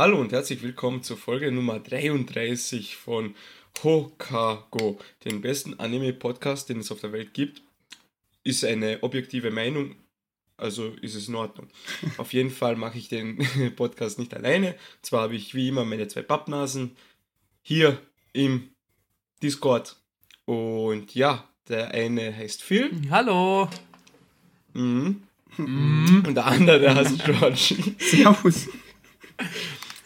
Hallo und herzlich willkommen zur Folge Nummer 33 von Hokago, dem besten Anime-Podcast, den es auf der Welt gibt. Ist eine objektive Meinung, also ist es in Ordnung. auf jeden Fall mache ich den Podcast nicht alleine. Zwar habe ich wie immer meine zwei Pappnasen hier im Discord. Und ja, der eine heißt Phil. Hallo. Mhm. Mhm. Und der andere heißt George. Servus.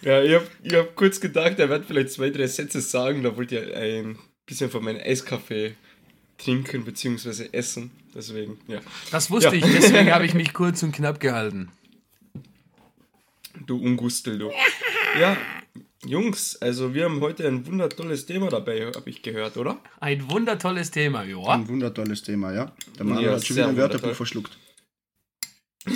Ja, ich habe ich hab kurz gedacht, er wird vielleicht zwei, drei Sätze sagen. Da wollte ich ein bisschen von meinem Eiskaffee trinken bzw. essen. Deswegen, ja. Das wusste ja. ich, deswegen habe ich mich kurz und knapp gehalten. Du Ungustel, du. Ja, Jungs, also wir haben heute ein wundertolles Thema dabei, habe ich gehört, oder? Ein wundertolles Thema, ja. Ein wundertolles Thema, ja. Der Mann ja, hat schon wieder ein Wörterbuch verschluckt.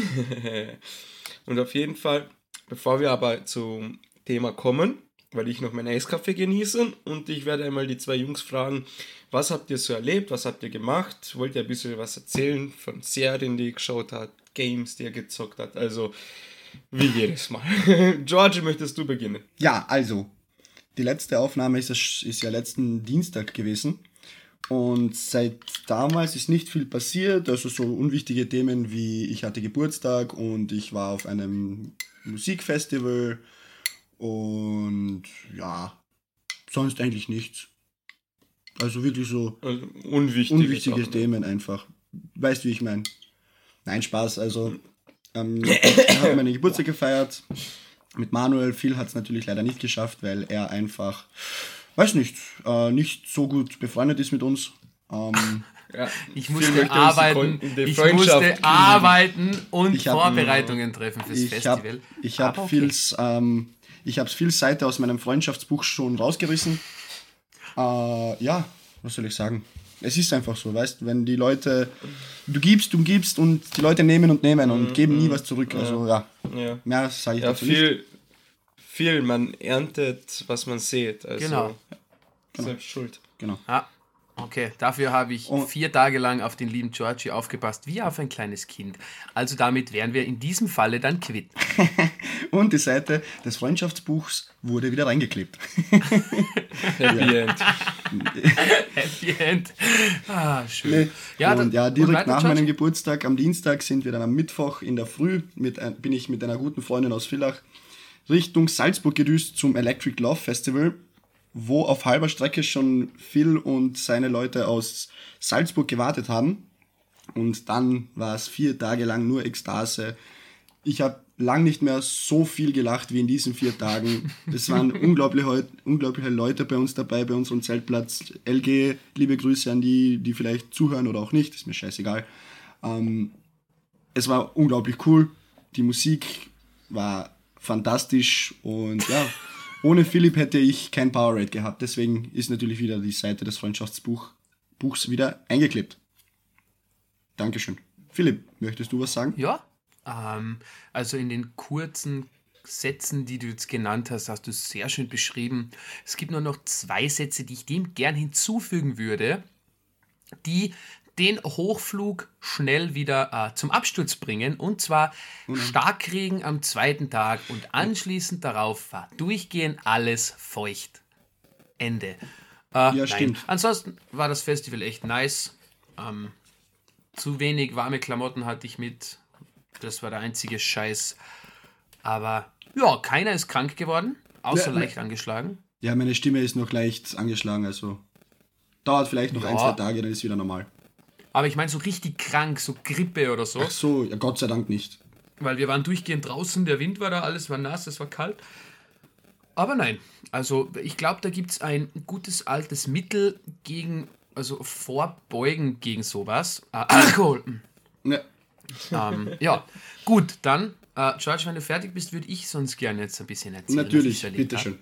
und auf jeden Fall, bevor wir aber zum Thema kommen, weil ich noch meinen Eiskaffee genieße und ich werde einmal die zwei Jungs fragen, was habt ihr so erlebt, was habt ihr gemacht, wollt ihr ein bisschen was erzählen von Serien, die ihr geschaut habt, Games, die ihr gezockt habt, also wie jedes Mal. George, möchtest du beginnen? Ja, also, die letzte Aufnahme ist, ist ja letzten Dienstag gewesen. Und seit damals ist nicht viel passiert. Also so unwichtige Themen wie ich hatte Geburtstag und ich war auf einem Musikfestival und ja, sonst eigentlich nichts. Also wirklich so also unwichtige, unwichtige Themen einfach. Weißt du, wie ich meine? Nein, Spaß. Also ähm, ich habe meine Geburtstag gefeiert mit Manuel. Phil hat es natürlich leider nicht geschafft, weil er einfach, weiß nicht, äh, nicht so gut befreundet ist mit uns. Ähm, ja, ich musste arbeiten, ich musste arbeiten und hab, Vorbereitungen treffen fürs ich Festival. Hab, ich habe okay. Phils, ähm, ich habe Phils Seite aus meinem Freundschaftsbuch schon rausgerissen. Äh, ja, was soll ich sagen? Es ist einfach so, weißt wenn die Leute, du gibst, du gibst und die Leute nehmen und nehmen und mhm, geben nie mhm. was zurück. Also ja, ja. mehr sage ich ja, dazu viel, nicht. Viel, man erntet, was man sieht. Also genau. Selbst schuld. Genau. Ja. Okay, dafür habe ich oh. vier Tage lang auf den lieben Georgie aufgepasst, wie auf ein kleines Kind. Also damit wären wir in diesem Falle dann quitt. Und die Seite des Freundschaftsbuchs wurde wieder reingeklebt. Happy End. Happy End. Ah, schön. Nee. Ja, und ja, direkt und nach meinem Geburtstag am Dienstag sind wir dann am Mittwoch in der Früh, mit, bin ich mit einer guten Freundin aus Villach Richtung Salzburg gedüst zum Electric Love Festival wo auf halber Strecke schon Phil und seine Leute aus Salzburg gewartet haben. Und dann war es vier Tage lang nur Ekstase. Ich habe lang nicht mehr so viel gelacht wie in diesen vier Tagen. Es waren unglaubliche, unglaubliche Leute bei uns dabei, bei unserem Zeltplatz. LG, liebe Grüße an die, die vielleicht zuhören oder auch nicht, ist mir scheißegal. Ähm, es war unglaublich cool. Die Musik war fantastisch und ja, ohne Philipp hätte ich kein Powerade gehabt. Deswegen ist natürlich wieder die Seite des Freundschaftsbuchs wieder eingeklebt. Dankeschön. Philipp, möchtest du was sagen? Ja, ähm, also in den kurzen Sätzen, die du jetzt genannt hast, hast du sehr schön beschrieben. Es gibt nur noch zwei Sätze, die ich dem gern hinzufügen würde, die den Hochflug schnell wieder äh, zum Absturz bringen. Und zwar mhm. Starkregen am zweiten Tag und anschließend darauf war durchgehend alles feucht. Ende. Äh, ja, stimmt. Ansonsten war das Festival echt nice. Ähm, zu wenig warme Klamotten hatte ich mit. Das war der einzige Scheiß. Aber ja, keiner ist krank geworden, außer ja, leicht angeschlagen. Ja, meine Stimme ist noch leicht angeschlagen, also dauert vielleicht noch ja. ein, zwei Tage, dann ist es wieder normal. Aber ich meine so richtig krank, so Grippe oder so. Ach so, ja Gott sei Dank nicht. Weil wir waren durchgehend draußen, der Wind war da, alles war nass, es war kalt. Aber nein, also ich glaube, da gibt es ein gutes altes Mittel gegen, also Vorbeugen gegen sowas. Äh, Alkohol. Ne. Ähm, ja, gut, dann, äh, George, wenn du fertig bist, würde ich sonst gerne jetzt ein bisschen erzählen. Natürlich, bitteschön.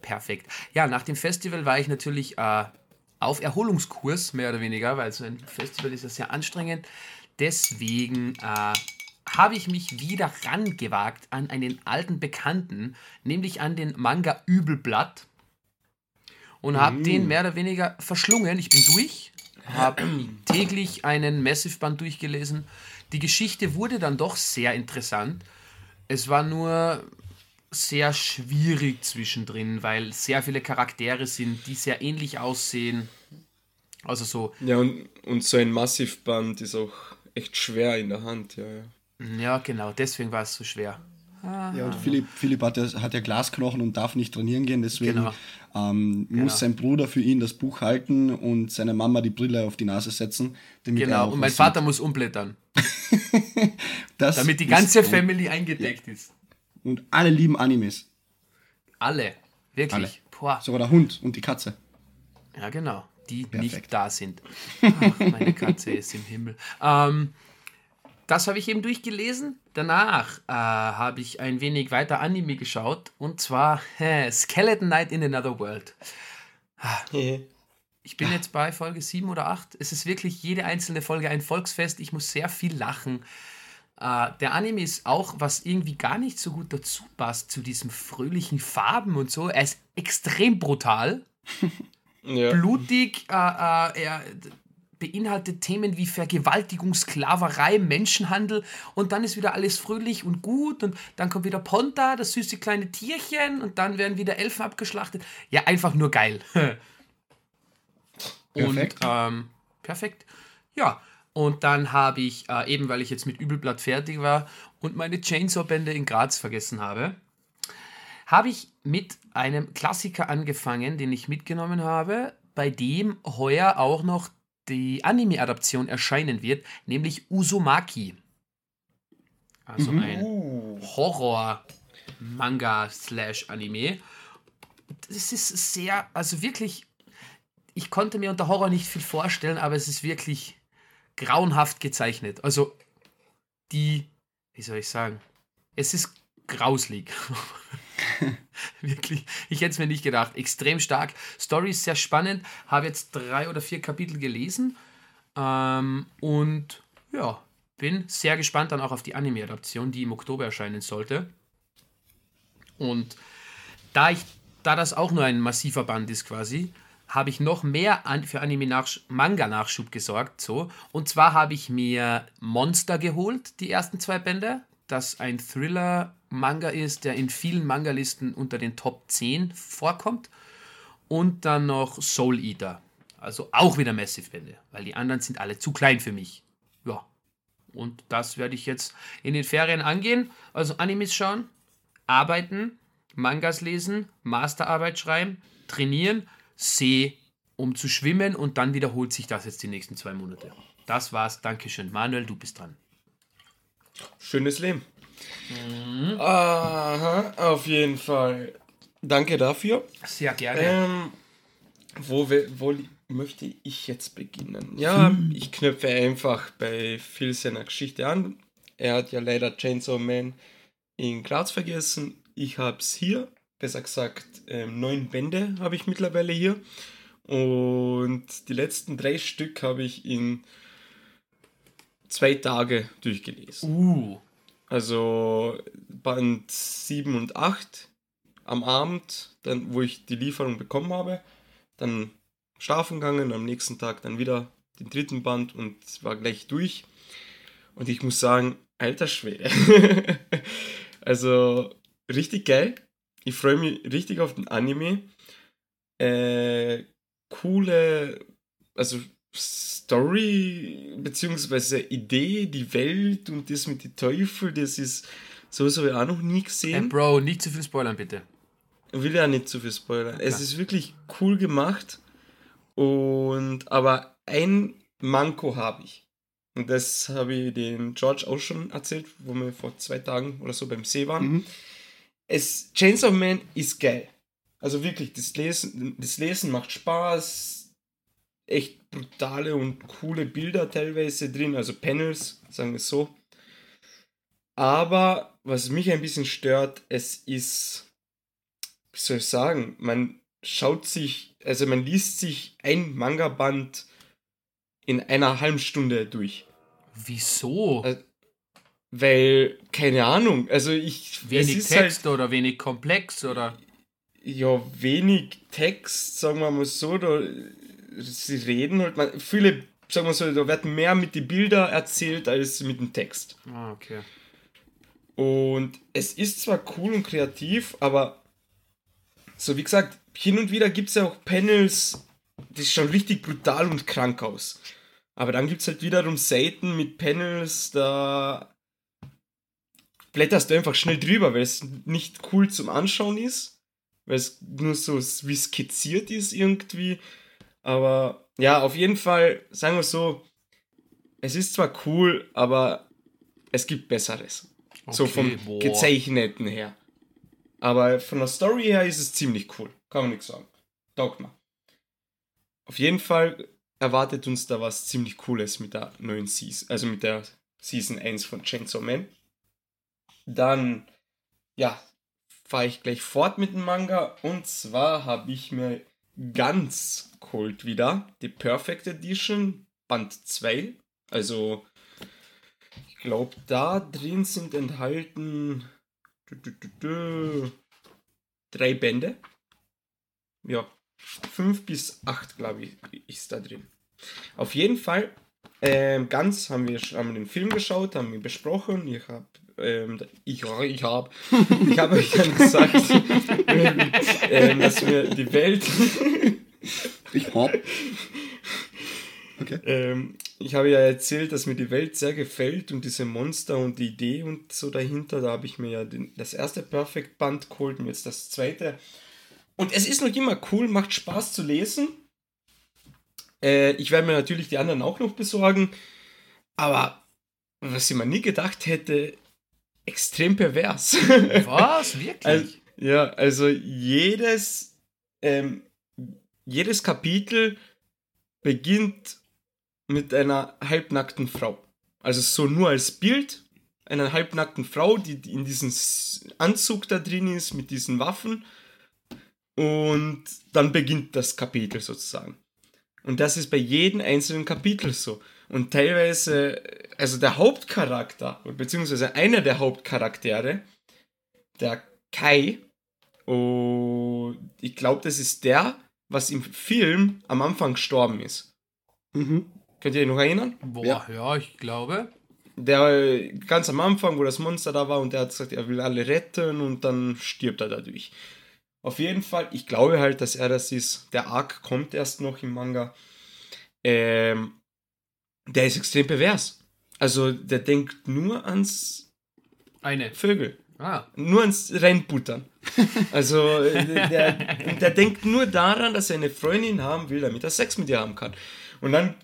Perfekt. Ja, nach dem Festival war ich natürlich äh, auf Erholungskurs, mehr oder weniger, weil so ein Festival ist ja sehr anstrengend. Deswegen äh, habe ich mich wieder rangewagt an einen alten Bekannten, nämlich an den Manga Übelblatt. Und habe mm. den mehr oder weniger verschlungen. Ich bin durch, habe täglich einen Massive-Band durchgelesen. Die Geschichte wurde dann doch sehr interessant. Es war nur sehr schwierig zwischendrin, weil sehr viele Charaktere sind, die sehr ähnlich aussehen. Also so. Ja, und, und so ein Massivband ist auch echt schwer in der Hand, ja. Ja, ja genau, deswegen war es so schwer. Ja, und Philipp, Philipp hat, ja, hat ja Glasknochen und darf nicht trainieren gehen, deswegen genau. ähm, genau. muss sein Bruder für ihn das Buch halten und seine Mama die Brille auf die Nase setzen. genau, und mein Vater sieht. muss umblättern. damit die ganze Family eingedeckt ja. ist. Und alle lieben Animes. Alle, wirklich. Alle. Sogar der Hund und die Katze. Ja, genau, die Perfekt. nicht da sind. Ach, meine Katze ist im Himmel. Ähm, das habe ich eben durchgelesen. Danach äh, habe ich ein wenig weiter Anime geschaut und zwar äh, Skeleton Knight in Another World. Ich bin jetzt bei Folge 7 oder 8. Es ist wirklich jede einzelne Folge ein Volksfest. Ich muss sehr viel lachen. Äh, der Anime ist auch, was irgendwie gar nicht so gut dazu passt, zu diesen fröhlichen Farben und so. Er ist extrem brutal. Ja. Blutig, äh, äh, er, beinhaltet Themen wie Vergewaltigung, Sklaverei, Menschenhandel und dann ist wieder alles fröhlich und gut und dann kommt wieder Ponta, das süße kleine Tierchen und dann werden wieder Elfen abgeschlachtet. Ja, einfach nur geil. perfekt. Und, ähm, perfekt. Ja, und dann habe ich, äh, eben weil ich jetzt mit Übelblatt fertig war und meine Chainsaw-Bände in Graz vergessen habe, habe ich mit einem Klassiker angefangen, den ich mitgenommen habe, bei dem heuer auch noch die Anime-Adaption erscheinen wird, nämlich Uzumaki. Also mhm. ein Horror-Manga-Slash-Anime. Das ist sehr, also wirklich, ich konnte mir unter Horror nicht viel vorstellen, aber es ist wirklich grauenhaft gezeichnet. Also die, wie soll ich sagen, es ist grauslig. Wirklich, ich hätte es mir nicht gedacht. Extrem stark. Story ist sehr spannend. Habe jetzt drei oder vier Kapitel gelesen. Ähm, und ja, bin sehr gespannt dann auch auf die Anime-Adaption, die im Oktober erscheinen sollte. Und da, ich, da das auch nur ein massiver Band ist quasi, habe ich noch mehr an, für Anime-Manga-Nachschub gesorgt. So. Und zwar habe ich mir Monster geholt, die ersten zwei Bände das ein Thriller-Manga ist, der in vielen Manga-Listen unter den Top 10 vorkommt. Und dann noch Soul Eater. Also auch wieder Massive-Bände, weil die anderen sind alle zu klein für mich. Ja. Und das werde ich jetzt in den Ferien angehen. Also Animes schauen, arbeiten, Mangas lesen, Masterarbeit schreiben, trainieren, See, um zu schwimmen und dann wiederholt sich das jetzt die nächsten zwei Monate. Das war's. Dankeschön. Manuel, du bist dran. Schönes Leben. Mhm. Aha, auf jeden Fall. Danke dafür. Sehr gerne. Ähm, wo, wo möchte ich jetzt beginnen? Ja, hm. ich knöpfe einfach bei Phil seiner Geschichte an. Er hat ja leider Chainsaw Man in Graz vergessen. Ich habe es hier. Besser gesagt, ähm, neun Bände habe ich mittlerweile hier. Und die letzten drei Stück habe ich in zwei Tage durchgelesen. Uh. Also Band 7 und 8 am Abend, dann, wo ich die Lieferung bekommen habe, dann schlafen gegangen, am nächsten Tag dann wieder den dritten Band und war gleich durch. Und ich muss sagen, alter Schwede. also richtig geil. Ich freue mich richtig auf den Anime. Äh, coole, also Story beziehungsweise Idee, die Welt und das mit den Teufel, das ist so habe ich auch noch nie gesehen. Hey Bro, nicht zu viel spoilern bitte. Ich will ja nicht zu viel spoilern. Ja, es ist wirklich cool gemacht und aber ein Manko habe ich. Und das habe ich dem George auch schon erzählt, wo wir vor zwei Tagen oder so beim See waren. Mhm. Es, Chainsaw Man ist geil. Also wirklich, das Lesen, das Lesen macht Spaß, echt brutale und coole Bilder teilweise drin, also Panels, sagen wir es so. Aber was mich ein bisschen stört, es ist, wie soll ich sagen, man schaut sich, also man liest sich ein Manga-Band in einer halben Stunde durch. Wieso? Also, weil, keine Ahnung, also ich. Wenig Text halt, oder wenig komplex oder? Ja, wenig Text, sagen wir mal so. Da sie reden halt, man, viele, sagen wir so, da wird mehr mit den Bildern erzählt als mit dem Text. Ah, okay. Und es ist zwar cool und kreativ, aber so wie gesagt, hin und wieder gibt es ja auch Panels, die schauen richtig brutal und krank aus. Aber dann gibt es halt wiederum Seiten mit Panels, da blätterst du einfach schnell drüber, weil es nicht cool zum Anschauen ist, weil es nur so wie skizziert ist irgendwie. Aber ja, auf jeden Fall, sagen wir so, es ist zwar cool, aber es gibt Besseres. Okay, so vom boah. Gezeichneten her. Aber von der Story her ist es ziemlich cool. Kann man nichts sagen. Man. Auf jeden Fall erwartet uns da was ziemlich Cooles mit der neuen Season, also mit der Season 1 von Chainsaw Man. Dann, ja, fahre ich gleich fort mit dem Manga. Und zwar habe ich mir ganz geholt wieder die Perfect Edition Band 2. Also, ich glaube, da drin sind enthalten drei Bände. Ja, fünf bis acht, glaube ich, ist da drin. Auf jeden Fall, ähm, ganz haben wir, haben den Film geschaut, haben ihn besprochen. Ich habe ähm, ich, ich habe ich hab euch dann gesagt, ähm, dass mir die Welt. ich habe. Okay. Ähm, ich habe ja erzählt, dass mir die Welt sehr gefällt und diese Monster und die Idee und so dahinter. Da habe ich mir ja den, das erste Perfect Band geholt und jetzt das zweite. Und es ist noch immer cool, macht Spaß zu lesen. Äh, ich werde mir natürlich die anderen auch noch besorgen. Aber was ich mir nie gedacht hätte, extrem pervers. Was? Wirklich? Also, ja, also jedes, ähm, jedes Kapitel beginnt mit einer halbnackten Frau. Also so nur als Bild einer halbnackten Frau, die in diesem Anzug da drin ist mit diesen Waffen. Und dann beginnt das Kapitel sozusagen. Und das ist bei jedem einzelnen Kapitel so. Und teilweise, also der Hauptcharakter, beziehungsweise einer der Hauptcharaktere, der Kai, und ich glaube, das ist der, was im Film am Anfang gestorben ist. Mhm. Könnt ihr euch noch erinnern? Boah, ja, ja ich glaube. Der ganz am Anfang, wo das Monster da war und der hat gesagt, er will alle retten und dann stirbt er dadurch. Auf jeden Fall, ich glaube halt, dass er das ist. Der Arc kommt erst noch im Manga. Ähm, der ist extrem pervers. Also der denkt nur ans Eine. Vögel. Ah. Nur ans Reinbuttern. Also der, der denkt nur daran, dass er eine Freundin haben will, damit er Sex mit ihr haben kann. Und dann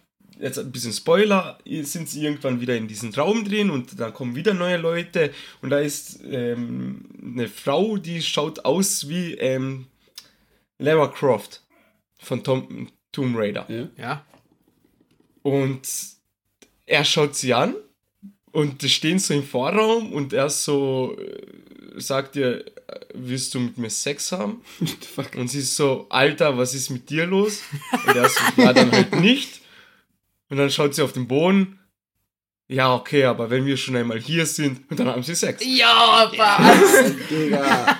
jetzt ein bisschen Spoiler, sind sie irgendwann wieder in diesem Raum drin und dann kommen wieder neue Leute und da ist ähm, eine Frau, die schaut aus wie ähm, Lara Croft von Tom, Tomb Raider. Ja. ja. Und er schaut sie an und die stehen so im Vorraum und er so äh, sagt ihr, willst du mit mir Sex haben? und sie ist so, Alter, was ist mit dir los? Und er so, ja, dann halt nicht. Und dann schaut sie auf den Boden. Ja, okay, aber wenn wir schon einmal hier sind, und dann haben sie Sex. Ja, was? Digga.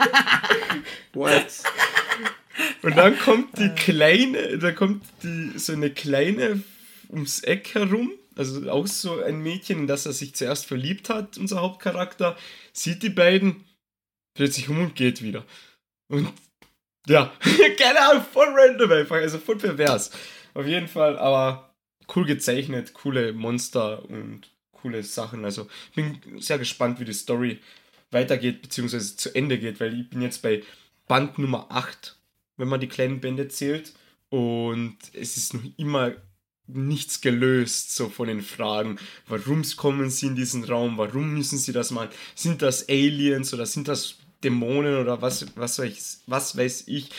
What? Und dann kommt die kleine, da kommt die, so eine kleine ums Eck herum, also auch so ein Mädchen, in das er sich zuerst verliebt hat, unser Hauptcharakter, sieht die beiden, dreht sich um und geht wieder. Und ja, keine Ahnung, voll random einfach, also voll pervers. Auf jeden Fall, aber cool gezeichnet, coole Monster und coole Sachen. Also ich bin sehr gespannt, wie die Story weitergeht, beziehungsweise zu Ende geht, weil ich bin jetzt bei Band Nummer 8, wenn man die kleinen Bände zählt. Und es ist noch immer nichts gelöst, so von den Fragen. Warum kommen sie in diesen Raum? Warum müssen sie das machen? Sind das Aliens oder sind das Dämonen oder was, was, weiß, was weiß ich?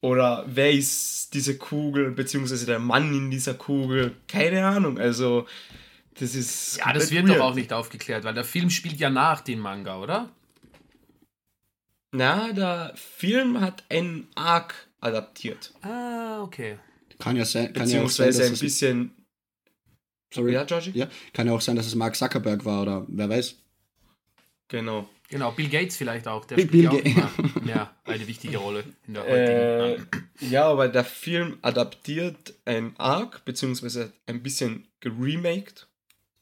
Oder wer ist diese Kugel, beziehungsweise der Mann in dieser Kugel? Keine Ahnung. Also, das ist. Ja, das wird weird. doch auch nicht aufgeklärt, weil der Film spielt ja nach dem Manga, oder? Na, der Film hat einen Arc adaptiert. Ah, okay. Kann ja sein. Kann beziehungsweise ja sein, ein bisschen. Sorry. Ja, Georgie? Ja, kann ja auch sein, dass es Mark Zuckerberg war oder wer weiß. Genau. Genau, Bill Gates vielleicht auch. Der Bill, spielt Bill ja auch ja, eine wichtige Rolle in der heutigen. Äh, ja, aber der Film adaptiert ein Arc, beziehungsweise ein bisschen geremaked,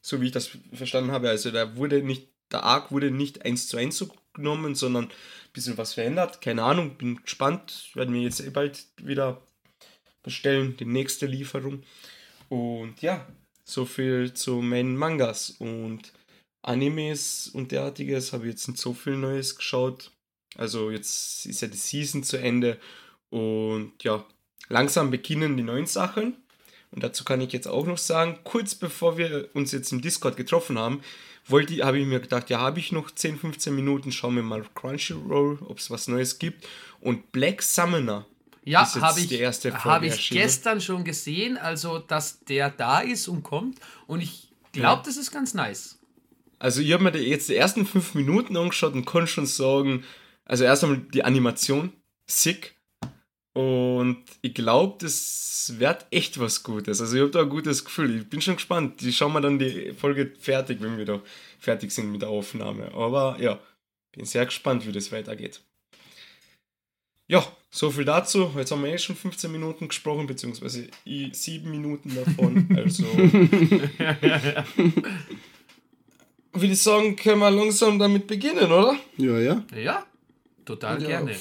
so wie ich das verstanden habe. Also der wurde nicht der Arc wurde nicht eins zu eins so genommen, sondern ein bisschen was verändert. Keine Ahnung, bin gespannt. Werden wir jetzt eh bald wieder bestellen, die nächste Lieferung. Und ja, so viel zu meinen Mangas und Animes und derartiges habe ich jetzt nicht so viel Neues geschaut. Also jetzt ist ja die Season zu Ende und ja, langsam beginnen die neuen Sachen. Und dazu kann ich jetzt auch noch sagen, kurz bevor wir uns jetzt im Discord getroffen haben, wollte, habe ich mir gedacht, ja, habe ich noch 10, 15 Minuten, schauen wir mal Crunchyroll, ob es was Neues gibt. Und Black Summoner ja, habe ich, hab ich gestern schon gesehen, also dass der da ist und kommt. Und ich glaube, ja. das ist ganz nice. Also ich habe mir jetzt die ersten fünf Minuten angeschaut und kann schon sagen, also erst einmal die Animation, sick. Und ich glaube, das wird echt was Gutes. Also ich habe da ein gutes Gefühl. Ich bin schon gespannt. Die schauen wir dann die Folge fertig, wenn wir da fertig sind mit der Aufnahme. Aber ja, bin sehr gespannt, wie das weitergeht. Ja, so viel dazu. Jetzt haben wir eh schon 15 Minuten gesprochen, beziehungsweise sieben Minuten davon. Also würde ich sagen, können wir langsam damit beginnen, oder? Ja, ja. Ja, total ja, gerne.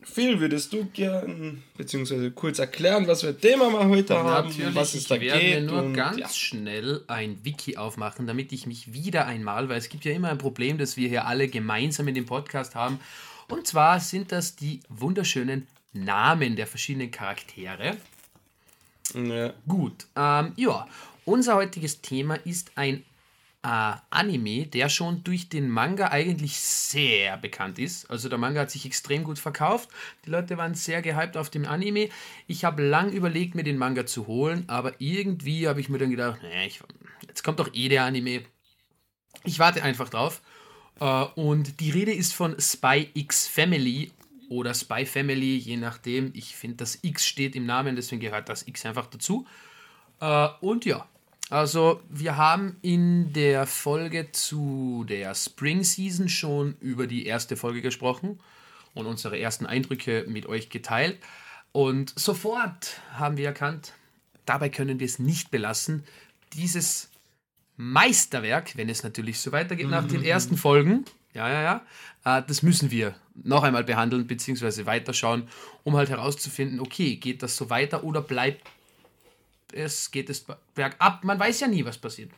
Phil, würdest du gern, beziehungsweise kurz erklären, was wir Thema mal heute ja, haben, natürlich, was es da ich werde geht? nur und, ganz ja. schnell ein Wiki aufmachen, damit ich mich wieder einmal, weil es gibt ja immer ein Problem, das wir hier alle gemeinsam in dem Podcast haben. Und zwar sind das die wunderschönen Namen der verschiedenen Charaktere. Ja. Gut, ähm, ja, unser heutiges Thema ist ein äh, Anime, der schon durch den Manga eigentlich sehr bekannt ist. Also der Manga hat sich extrem gut verkauft. Die Leute waren sehr gehypt auf dem Anime. Ich habe lang überlegt, mir den Manga zu holen, aber irgendwie habe ich mir dann gedacht, naja, ich, jetzt kommt doch eh der Anime. Ich warte einfach drauf. Uh, und die Rede ist von Spy X Family oder Spy Family, je nachdem. Ich finde, das X steht im Namen, deswegen gehört das X einfach dazu. Uh, und ja, also, wir haben in der Folge zu der Spring Season schon über die erste Folge gesprochen und unsere ersten Eindrücke mit euch geteilt. Und sofort haben wir erkannt, dabei können wir es nicht belassen. Dieses Meisterwerk, wenn es natürlich so weitergeht nach den ersten Folgen, ja, ja, ja, äh, das müssen wir noch einmal behandeln bzw. weiterschauen, um halt herauszufinden, okay, geht das so weiter oder bleibt es geht es bergab. Man weiß ja nie, was passiert.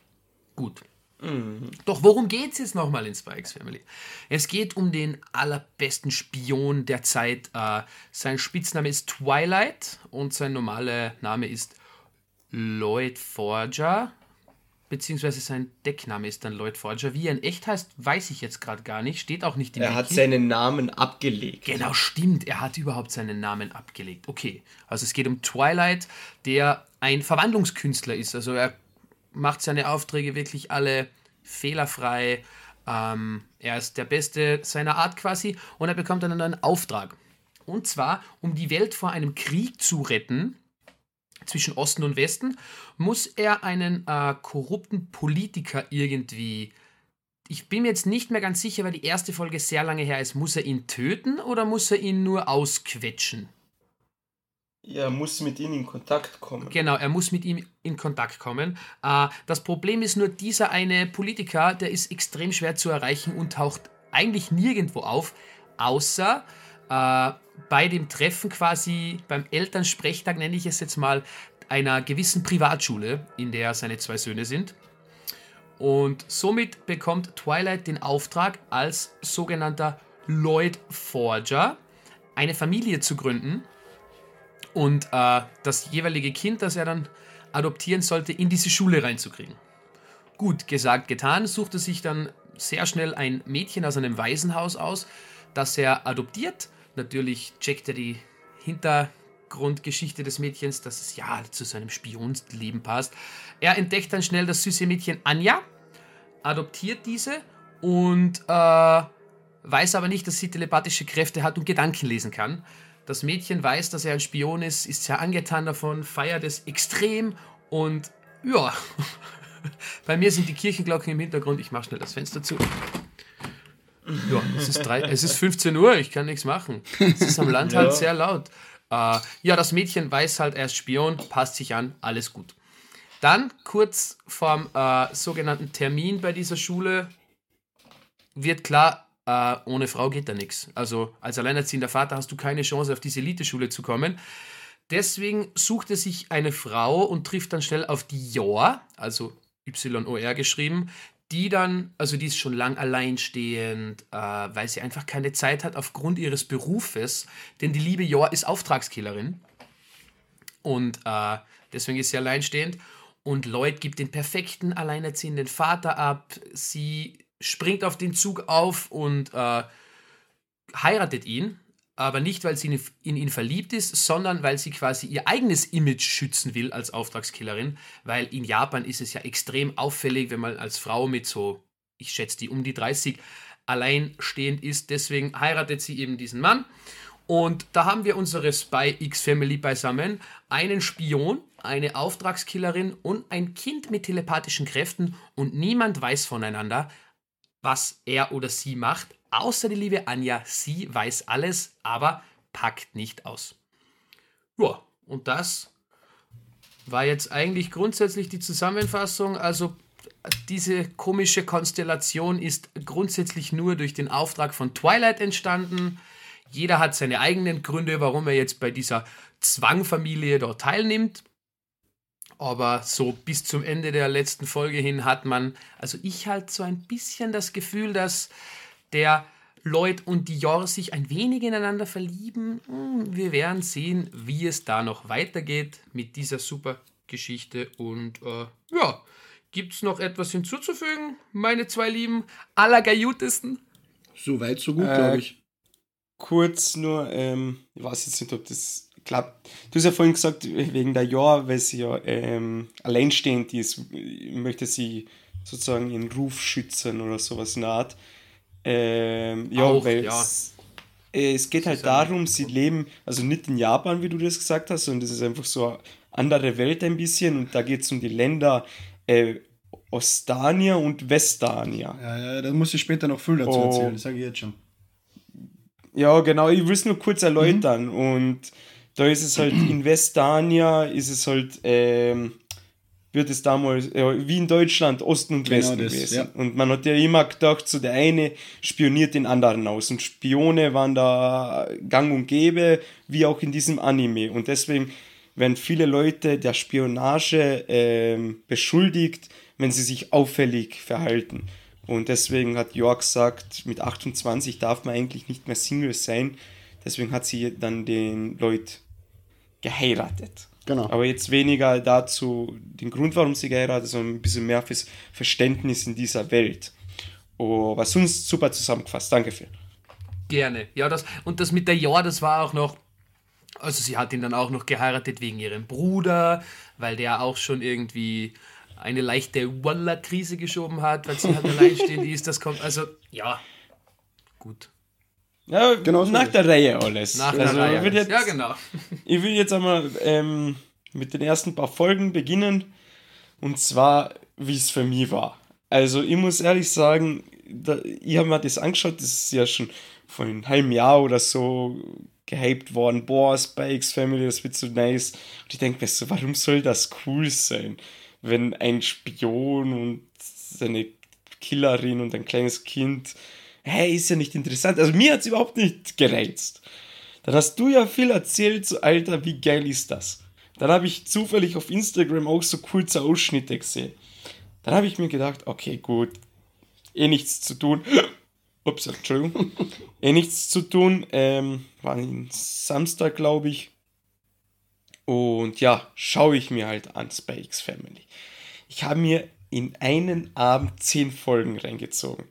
Gut. Mhm. Doch worum geht es jetzt nochmal in Spikes Family? Es geht um den allerbesten Spion der Zeit. Äh, sein Spitzname ist Twilight und sein normaler Name ist Lloyd Forger. Beziehungsweise sein Deckname ist dann Lloyd Forger. Wie er in echt heißt, weiß ich jetzt gerade gar nicht. Steht auch nicht im Er Wiki. hat seinen Namen abgelegt. Genau, stimmt. Er hat überhaupt seinen Namen abgelegt. Okay. Also es geht um Twilight, der ein Verwandlungskünstler ist. Also er macht seine Aufträge wirklich alle fehlerfrei. Ähm, er ist der Beste seiner Art quasi und er bekommt dann einen Auftrag. Und zwar, um die Welt vor einem Krieg zu retten zwischen Osten und Westen, muss er einen äh, korrupten Politiker irgendwie. Ich bin mir jetzt nicht mehr ganz sicher, weil die erste Folge sehr lange her ist. Muss er ihn töten oder muss er ihn nur ausquetschen? Er muss mit ihm in Kontakt kommen. Genau, er muss mit ihm in Kontakt kommen. Äh, das Problem ist nur, dieser eine Politiker, der ist extrem schwer zu erreichen und taucht eigentlich nirgendwo auf, außer äh, bei dem Treffen quasi, beim Elternsprechtag nenne ich es jetzt mal, einer gewissen Privatschule, in der seine zwei Söhne sind. Und somit bekommt Twilight den Auftrag, als sogenannter Lloyd Forger eine Familie zu gründen und äh, das jeweilige Kind, das er dann adoptieren sollte, in diese Schule reinzukriegen. Gut, gesagt, getan, sucht er sich dann sehr schnell ein Mädchen aus einem Waisenhaus aus, das er adoptiert. Natürlich checkt er die Hintergrundgeschichte des Mädchens, dass es ja zu seinem Spionsleben passt. Er entdeckt dann schnell das süße Mädchen Anja, adoptiert diese und äh, weiß aber nicht, dass sie telepathische Kräfte hat und Gedanken lesen kann. Das Mädchen weiß, dass er ein Spion ist, ist sehr angetan davon, feiert es extrem und ja, bei mir sind die Kirchenglocken im Hintergrund. Ich mache schnell das Fenster zu. Ja, es ist, drei, es ist 15 Uhr, ich kann nichts machen. Es ist am Land halt ja. sehr laut. Äh, ja, das Mädchen weiß halt, er ist Spion, passt sich an, alles gut. Dann kurz vorm äh, sogenannten Termin bei dieser Schule wird klar, äh, ohne Frau geht da nichts. Also als alleinerziehender Vater hast du keine Chance, auf diese Eliteschule zu kommen. Deswegen sucht er sich eine Frau und trifft dann schnell auf die Jor, also Y-O-R geschrieben, die dann, also die ist schon lang alleinstehend, äh, weil sie einfach keine Zeit hat aufgrund ihres Berufes, denn die liebe Jor ist Auftragskillerin. Und äh, deswegen ist sie alleinstehend. Und Lloyd gibt den perfekten alleinerziehenden Vater ab, sie springt auf den Zug auf und äh, heiratet ihn aber nicht, weil sie in ihn verliebt ist, sondern weil sie quasi ihr eigenes Image schützen will als Auftragskillerin, weil in Japan ist es ja extrem auffällig, wenn man als Frau mit so, ich schätze die um die 30, alleinstehend ist. Deswegen heiratet sie eben diesen Mann. Und da haben wir unsere Spy X Family beisammen. Einen Spion, eine Auftragskillerin und ein Kind mit telepathischen Kräften und niemand weiß voneinander, was er oder sie macht, außer die liebe Anja. Sie weiß alles, aber packt nicht aus. Ja, und das war jetzt eigentlich grundsätzlich die Zusammenfassung. Also diese komische Konstellation ist grundsätzlich nur durch den Auftrag von Twilight entstanden. Jeder hat seine eigenen Gründe, warum er jetzt bei dieser Zwangfamilie dort teilnimmt. Aber so bis zum Ende der letzten Folge hin hat man, also ich halt so ein bisschen das Gefühl, dass der Lloyd und Dior sich ein wenig ineinander verlieben. Hm, wir werden sehen, wie es da noch weitergeht mit dieser super Geschichte. Und äh, ja, gibt es noch etwas hinzuzufügen, meine zwei Lieben Allergajutesten? So weit, so gut, äh, glaube ich. Kurz nur, ähm, ich weiß jetzt nicht, ob das klappt. Du hast ja vorhin gesagt, wegen der Jahr, weil sie ja ähm, alleinstehend ist, möchte sie sozusagen ihren Ruf schützen oder sowas in der Art. Ähm, ja, Auch, weil ja. Es, es geht halt darum, sie leben, also nicht in Japan, wie du das gesagt hast, sondern das ist einfach so eine andere Welt ein bisschen und da geht es um die Länder äh, Ostania und Westania. Ja, ja, da muss ich später noch viel dazu oh. erzählen, das sage ich jetzt schon. Ja, genau, ich will es nur kurz erläutern mhm. und da ist es halt in Westania, ist es halt, ähm, wird es damals, ja, wie in Deutschland, Osten und genau Westen das, gewesen. Ja. Und man hat ja immer gedacht, so der eine spioniert den anderen aus. Und Spione waren da gang und gäbe, wie auch in diesem Anime. Und deswegen werden viele Leute der Spionage ähm, beschuldigt, wenn sie sich auffällig verhalten. Und deswegen hat York gesagt, mit 28 darf man eigentlich nicht mehr Single sein. Deswegen hat sie dann den Lloyd geheiratet. Genau. Aber jetzt weniger dazu den Grund, warum sie geheiratet, sondern ein bisschen mehr fürs Verständnis in dieser Welt. Oh, was sonst super zusammengefasst. Danke, Phil. Gerne. Ja, das, und das mit der Ja, das war auch noch. Also, sie hat ihn dann auch noch geheiratet wegen ihrem Bruder, weil der auch schon irgendwie eine leichte Walla-Krise geschoben hat, weil sie halt alleinstehend ist. Das kommt, also, ja, gut. Ja, genau nach der Reihe alles. Nach also, der Reihe. Jetzt, ja, genau. Ich will jetzt einmal ähm, mit den ersten paar Folgen beginnen. Und zwar, wie es für mich war. Also, ich muss ehrlich sagen, da, ich habe mir das angeschaut, das ist ja schon vor einem halben Jahr oder so gehypt worden. Boah, Spikes Family, das wird so nice. Und ich denke mir so, warum soll das cool sein, wenn ein Spion und seine Killerin und ein kleines Kind hey, ist ja nicht interessant. Also mir hat es überhaupt nicht gereizt. Dann hast du ja viel erzählt, so Alter, wie geil ist das? Dann habe ich zufällig auf Instagram auch so kurze Ausschnitte gesehen. Dann habe ich mir gedacht, okay, gut, eh nichts zu tun. Ups, Entschuldigung. eh nichts zu tun. Ähm, war ein Samstag, glaube ich. Und ja, schaue ich mir halt an X Family. Ich habe mir in einen Abend zehn Folgen reingezogen.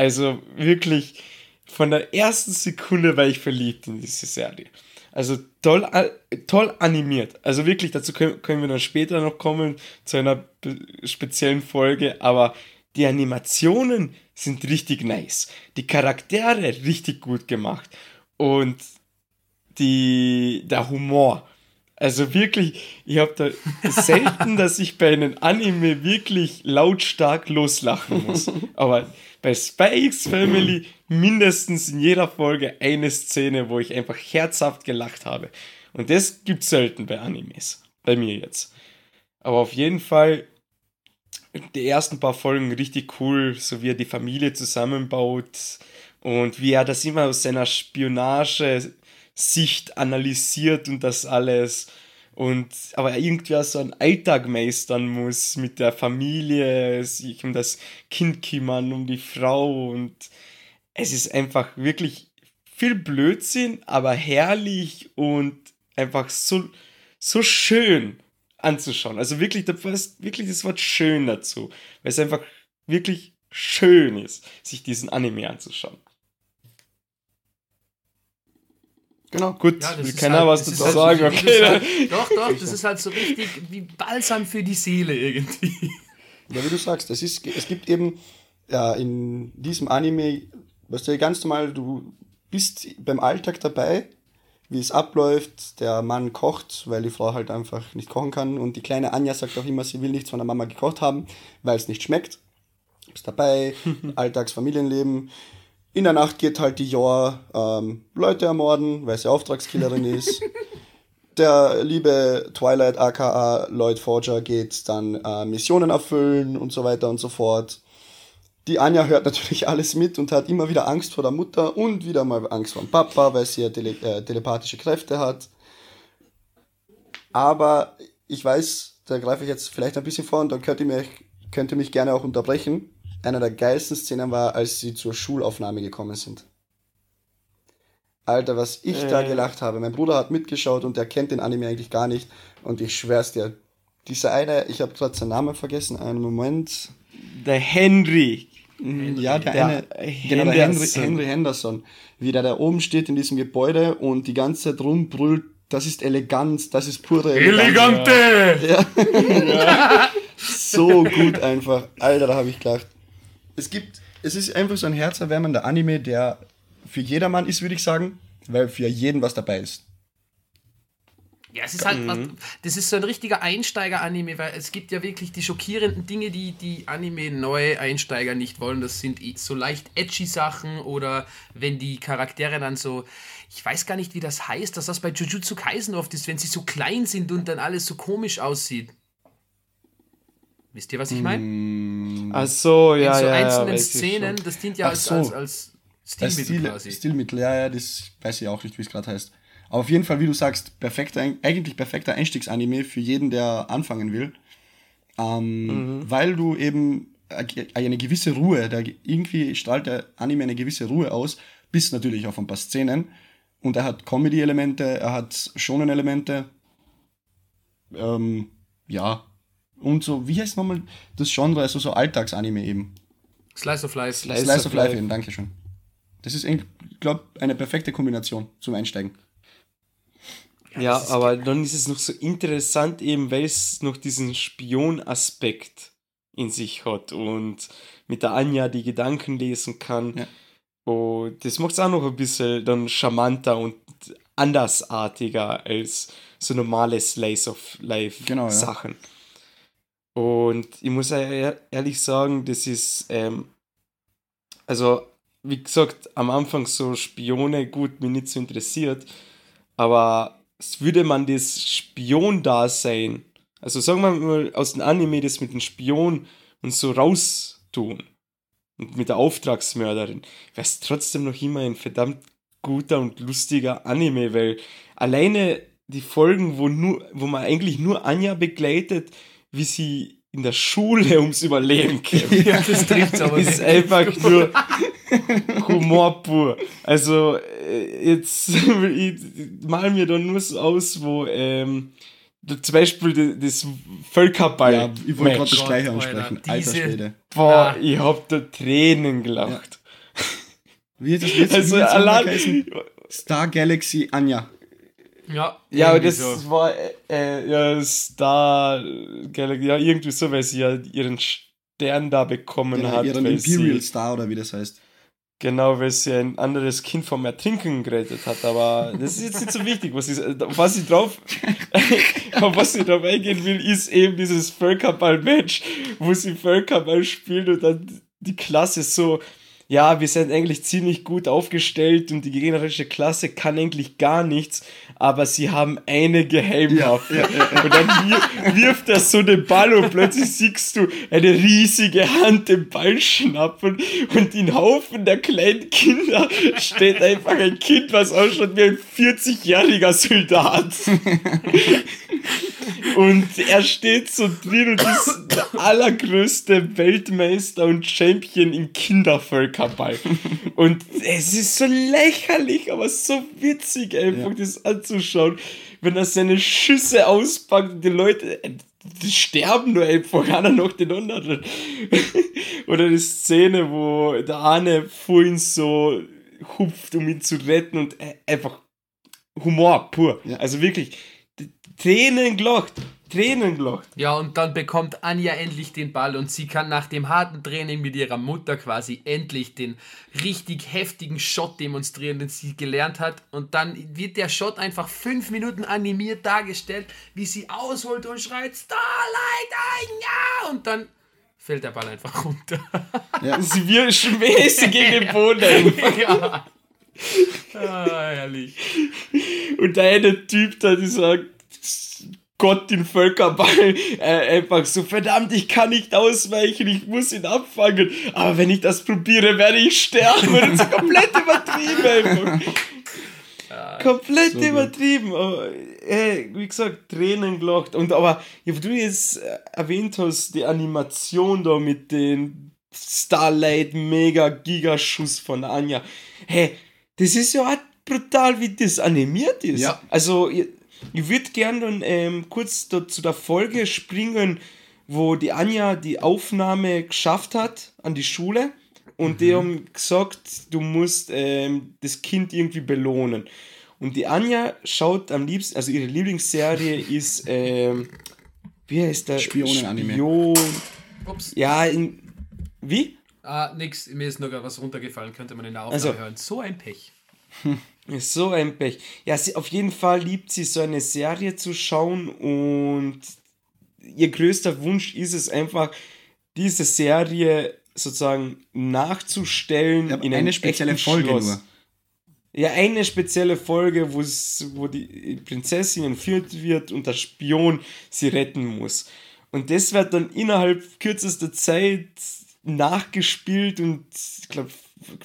Also wirklich, von der ersten Sekunde war ich verliebt in diese Serie. Also toll, toll animiert. Also wirklich, dazu können, können wir dann später noch kommen, zu einer speziellen Folge. Aber die Animationen sind richtig nice. Die Charaktere richtig gut gemacht. Und die, der Humor. Also wirklich, ich habe da selten, dass ich bei einem Anime wirklich lautstark loslachen muss. Aber bei X Family mindestens in jeder Folge eine Szene, wo ich einfach herzhaft gelacht habe. Und das gibt selten bei Animes. Bei mir jetzt. Aber auf jeden Fall die ersten paar Folgen richtig cool, so wie er die Familie zusammenbaut und wie er das immer aus seiner Spionage-Sicht analysiert und das alles. Und aber irgendwie so einen Alltag meistern muss mit der Familie, sich um das Kind kümmern, um die Frau und es ist einfach wirklich viel Blödsinn, aber herrlich und einfach so, so schön anzuschauen. Also wirklich, da passt wirklich das Wort schön dazu, weil es einfach wirklich schön ist, sich diesen Anime anzuschauen. Genau. Gut, ja, will keiner halt, was dazu halt sagen. So, okay. Halt, doch, doch, das ist halt so richtig wie Balsam für die Seele irgendwie. Ja, wie du sagst, es, ist, es gibt eben ja, in diesem Anime, was du ganz normal, du bist beim Alltag dabei, wie es abläuft. Der Mann kocht, weil die Frau halt einfach nicht kochen kann. Und die kleine Anja sagt auch immer, sie will nichts von der Mama gekocht haben, weil es nicht schmeckt. Du bist dabei, Alltagsfamilienleben. In der Nacht geht halt die Jor ähm, Leute ermorden, weil sie Auftragskillerin ist. Der liebe Twilight aka Lloyd Forger geht dann äh, Missionen erfüllen und so weiter und so fort. Die Anja hört natürlich alles mit und hat immer wieder Angst vor der Mutter und wieder mal Angst vor dem Papa, weil sie ja tele äh, telepathische Kräfte hat. Aber ich weiß, da greife ich jetzt vielleicht ein bisschen vor und dann könnt ihr mich, könnt ihr mich gerne auch unterbrechen. Eine der geilsten Szenen war, als sie zur Schulaufnahme gekommen sind. Alter, was ich äh. da gelacht habe. Mein Bruder hat mitgeschaut und er kennt den Anime eigentlich gar nicht. Und ich schwör's dir, dieser eine, ich habe gerade seinen Namen vergessen, einen Moment. Der Henry. Mhm, ja, der, der eine, genau, der Henry, Henry Henderson, wie der da oben steht in diesem Gebäude und die ganze Zeit rumbrüllt, das ist Eleganz, das ist pure Eleganz. Elegante! Ja. ja. so gut einfach. Alter, da habe ich gelacht. Es gibt, es ist einfach so ein herzerwärmender Anime, der für jedermann ist, würde ich sagen, weil für jeden was dabei ist. Ja, es ist halt, mhm. das ist so ein richtiger Einsteiger-Anime, weil es gibt ja wirklich die schockierenden Dinge, die die Anime-Neue-Einsteiger nicht wollen. Das sind so leicht edgy Sachen oder wenn die Charaktere dann so, ich weiß gar nicht, wie das heißt, dass das bei Jujutsu Kaisen oft ist, wenn sie so klein sind und dann alles so komisch aussieht. Wisst ihr, was ich meine? Mm. Ach so, ja, In so ja, einzelnen ja, Szenen, das dient ja als, so. als, als Stilmittel Stil, quasi. Stilmittel, ja, ja, das weiß ich auch nicht, wie es gerade heißt. Aber auf jeden Fall, wie du sagst, perfekter, eigentlich perfekter Einstiegsanime für jeden, der anfangen will. Ähm, mhm. Weil du eben eine gewisse Ruhe, der, irgendwie strahlt der Anime eine gewisse Ruhe aus, bis natürlich auf ein paar Szenen. Und er hat Comedy-Elemente, er hat Shonen-Elemente. Ähm, ja. Und so, wie heißt nochmal das Genre? Also so Alltagsanime eben. Slice of Life. Slice, Slice of, of Life, Life eben, danke schön. Das ist, ich glaube, eine perfekte Kombination zum Einsteigen. Ja, ja aber dann ist es noch so interessant, eben weil es noch diesen Spion-Aspekt in sich hat und mit der Anja die Gedanken lesen kann. Ja. Und das macht es auch noch ein bisschen dann charmanter und andersartiger als so normale Slice of Life genau, Sachen. Ja. Und ich muss ehrlich sagen, das ist, ähm, also wie gesagt, am Anfang so Spione gut mich nicht so interessiert, aber würde man das Spion-Dasein, also sagen wir mal aus dem Anime das mit dem Spion und so raustun und mit der Auftragsmörderin, wäre es trotzdem noch immer ein verdammt guter und lustiger Anime, weil alleine die Folgen, wo, nur, wo man eigentlich nur Anja begleitet, wie sie in der Schule ums Überleben kämpft. Ja, das trifft aber ist einfach nur Humor pur. Also, äh, jetzt ich mal mir da nur so aus, wo ähm, zum Beispiel das Völkerball. Ja, ich wollte gerade das gleiche ansprechen. Alter Schwede. Boah, ich hab da Tränen gelacht. Ja. Wie ist das jetzt? Also, allein, Star Galaxy Anja. Ja, ja aber das so. war äh, ja, Star Galaxy, ja, irgendwie so, weil sie ja ihren Stern da bekommen ja, hat. Ihren Imperial Star oder wie das heißt. Genau, weil sie ein anderes Kind vom Ertrinken gerettet hat, aber das ist jetzt nicht so wichtig. Was ich, was ich drauf, auf was ich drauf eingehen will, ist eben dieses Völkerball-Match, wo sie Völkerball spielt und dann die Klasse so ja, wir sind eigentlich ziemlich gut aufgestellt und die gegnerische Klasse kann eigentlich gar nichts, aber sie haben eine Geheimwaffe. Ja, ja, ja, und dann wirft er so den Ball und plötzlich siehst du eine riesige Hand den Ball schnappen und in Haufen der kleinen Kinder steht einfach ein Kind, was ausschaut wie ein 40-jähriger Soldat. und er steht so drin und ist der allergrößte Weltmeister und Champion im Kindervölkerball. Und es ist so lächerlich, aber so witzig einfach, ja. das anzuschauen, wenn er seine Schüsse auspackt und die Leute, die sterben nur einfach einer nach den anderen. Oder die Szene, wo der eine vorhin so hupft, um ihn zu retten und einfach Humor pur. Ja. Also wirklich Tränen gelacht. Tränen gelacht. Ja, und dann bekommt Anja endlich den Ball und sie kann nach dem harten Training mit ihrer Mutter quasi endlich den richtig heftigen Shot demonstrieren, den sie gelernt hat. Und dann wird der Shot einfach fünf Minuten animiert dargestellt, wie sie ausholt und schreit Starlight Anja! Und dann fällt der Ball einfach runter. Ja. sie wird schmäßig gegen den Boden. ja. Ah, herrlich. Und der eine Typ da, dieser Gott den Völkerball äh, einfach so, verdammt, ich kann nicht ausweichen, ich muss ihn abfangen. Aber wenn ich das probiere, werde ich sterben. Das ist komplett übertrieben einfach. Ja, komplett so übertrieben. Aber, äh, wie gesagt, Tränen gelacht. Und aber, wie du jetzt äh, erwähnt hast, die Animation da mit den Starlight Mega Gigaschuss von Anja. Hey, das ist ja auch brutal, wie das animiert ist. Ja. Also, ich würde gerne dann ähm, kurz da, zu der Folge springen, wo die Anja die Aufnahme geschafft hat an die Schule und mhm. die haben gesagt, du musst ähm, das Kind irgendwie belohnen. Und die Anja schaut am liebsten, also ihre Lieblingsserie ist, ähm, wie heißt der? Spionen-Anime. Spion. Ups. Ja, in, wie? Ah, nix, mir ist nur was runtergefallen, könnte man in der Aufnahme also, hören. So ein Pech. Ist so ein Pech. Ja, sie, auf jeden Fall liebt sie so eine Serie zu schauen und ihr größter Wunsch ist es einfach, diese Serie sozusagen nachzustellen ja, in eine spezielle Folge Schloss. nur. Ja, eine spezielle Folge, wo die Prinzessin entführt wird und der Spion sie retten muss. Und das wird dann innerhalb kürzester Zeit nachgespielt und ich glaube,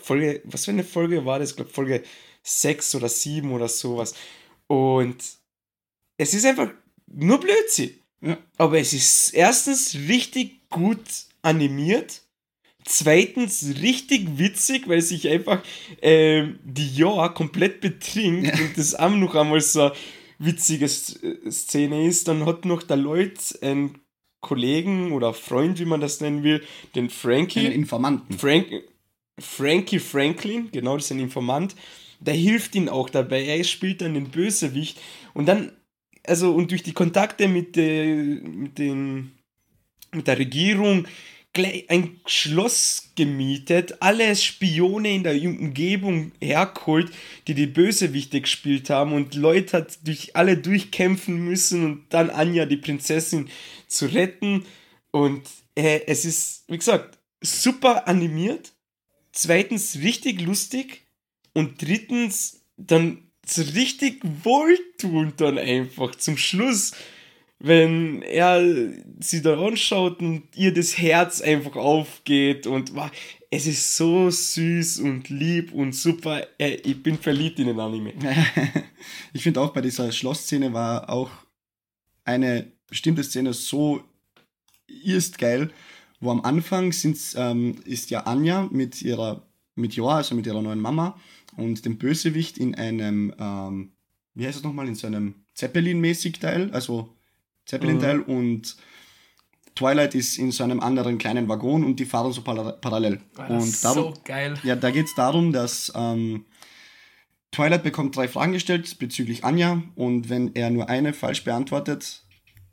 Folge, was für eine Folge war das? Ich glaube, Folge sechs oder sieben oder sowas. Und es ist einfach nur Blödsinn. Ja. Aber es ist erstens richtig gut animiert. Zweitens richtig witzig, weil sich einfach äh, die Jahr komplett betrinkt ja. und das auch noch einmal so eine witzige Szene ist. Dann hat noch der Leut einen Kollegen oder Freund, wie man das nennen will, den Frankie. Einen Informanten. Frank, Frankie Franklin, genau, das ist ein Informant der hilft ihm auch dabei. Er spielt dann den Bösewicht. Und dann, also und durch die Kontakte mit, der, mit, den, mit der Regierung gleich ein Schloss gemietet, alle Spione in der Umgebung hergeholt, die die Bösewichte gespielt haben. Und Leute hat durch alle durchkämpfen müssen und dann Anja, die Prinzessin, zu retten. Und äh, es ist, wie gesagt, super animiert, zweitens richtig lustig und drittens, dann so richtig wohltuend dann einfach zum Schluss, wenn er sie da anschaut und ihr das Herz einfach aufgeht und wow, es ist so süß und lieb und super. Ich bin verliebt in den Anime. ich finde auch bei dieser Schlossszene war auch eine bestimmte Szene so erst geil, wo am Anfang sind's, ähm, ist ja Anja mit ihrer mit Joa, also mit ihrer neuen Mama und dem Bösewicht in einem, ähm, wie heißt es nochmal, in so einem Zeppelin-mäßig Teil, also Zeppelin-Teil mhm. und Twilight ist in so einem anderen kleinen Waggon und die fahren so para parallel. War und darum, so geil. Ja, da geht es darum, dass ähm, Twilight bekommt drei Fragen gestellt bezüglich Anja und wenn er nur eine falsch beantwortet,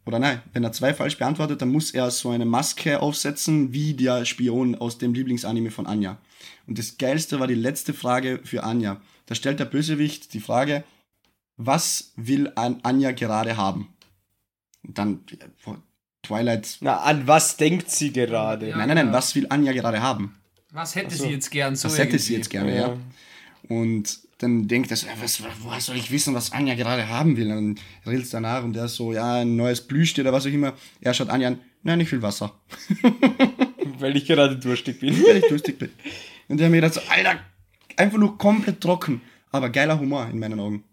oder nein, wenn er zwei falsch beantwortet, dann muss er so eine Maske aufsetzen, wie der Spion aus dem Lieblingsanime von Anja. Und das Geilste war die letzte Frage für Anja. Da stellt der Bösewicht die Frage, was will Anja gerade haben? Und dann Twilight. Na, an was denkt sie gerade? nein, nein, nein, was will Anja gerade haben? Was hätte so. sie jetzt gern so? Was hätte sie jetzt gerne, ja. ja. Und dann denkt er so, was, woher soll ich wissen, was Anja gerade haben will? Und dann redet danach und der so, ja, ein neues Plüschtier oder was auch immer. Er schaut Anja an, nein, ich will Wasser. Weil ich gerade durstig bin. Weil ich durstig bin. Und der mir gedacht so, Alter, einfach nur komplett trocken. Aber geiler Humor in meinen Augen.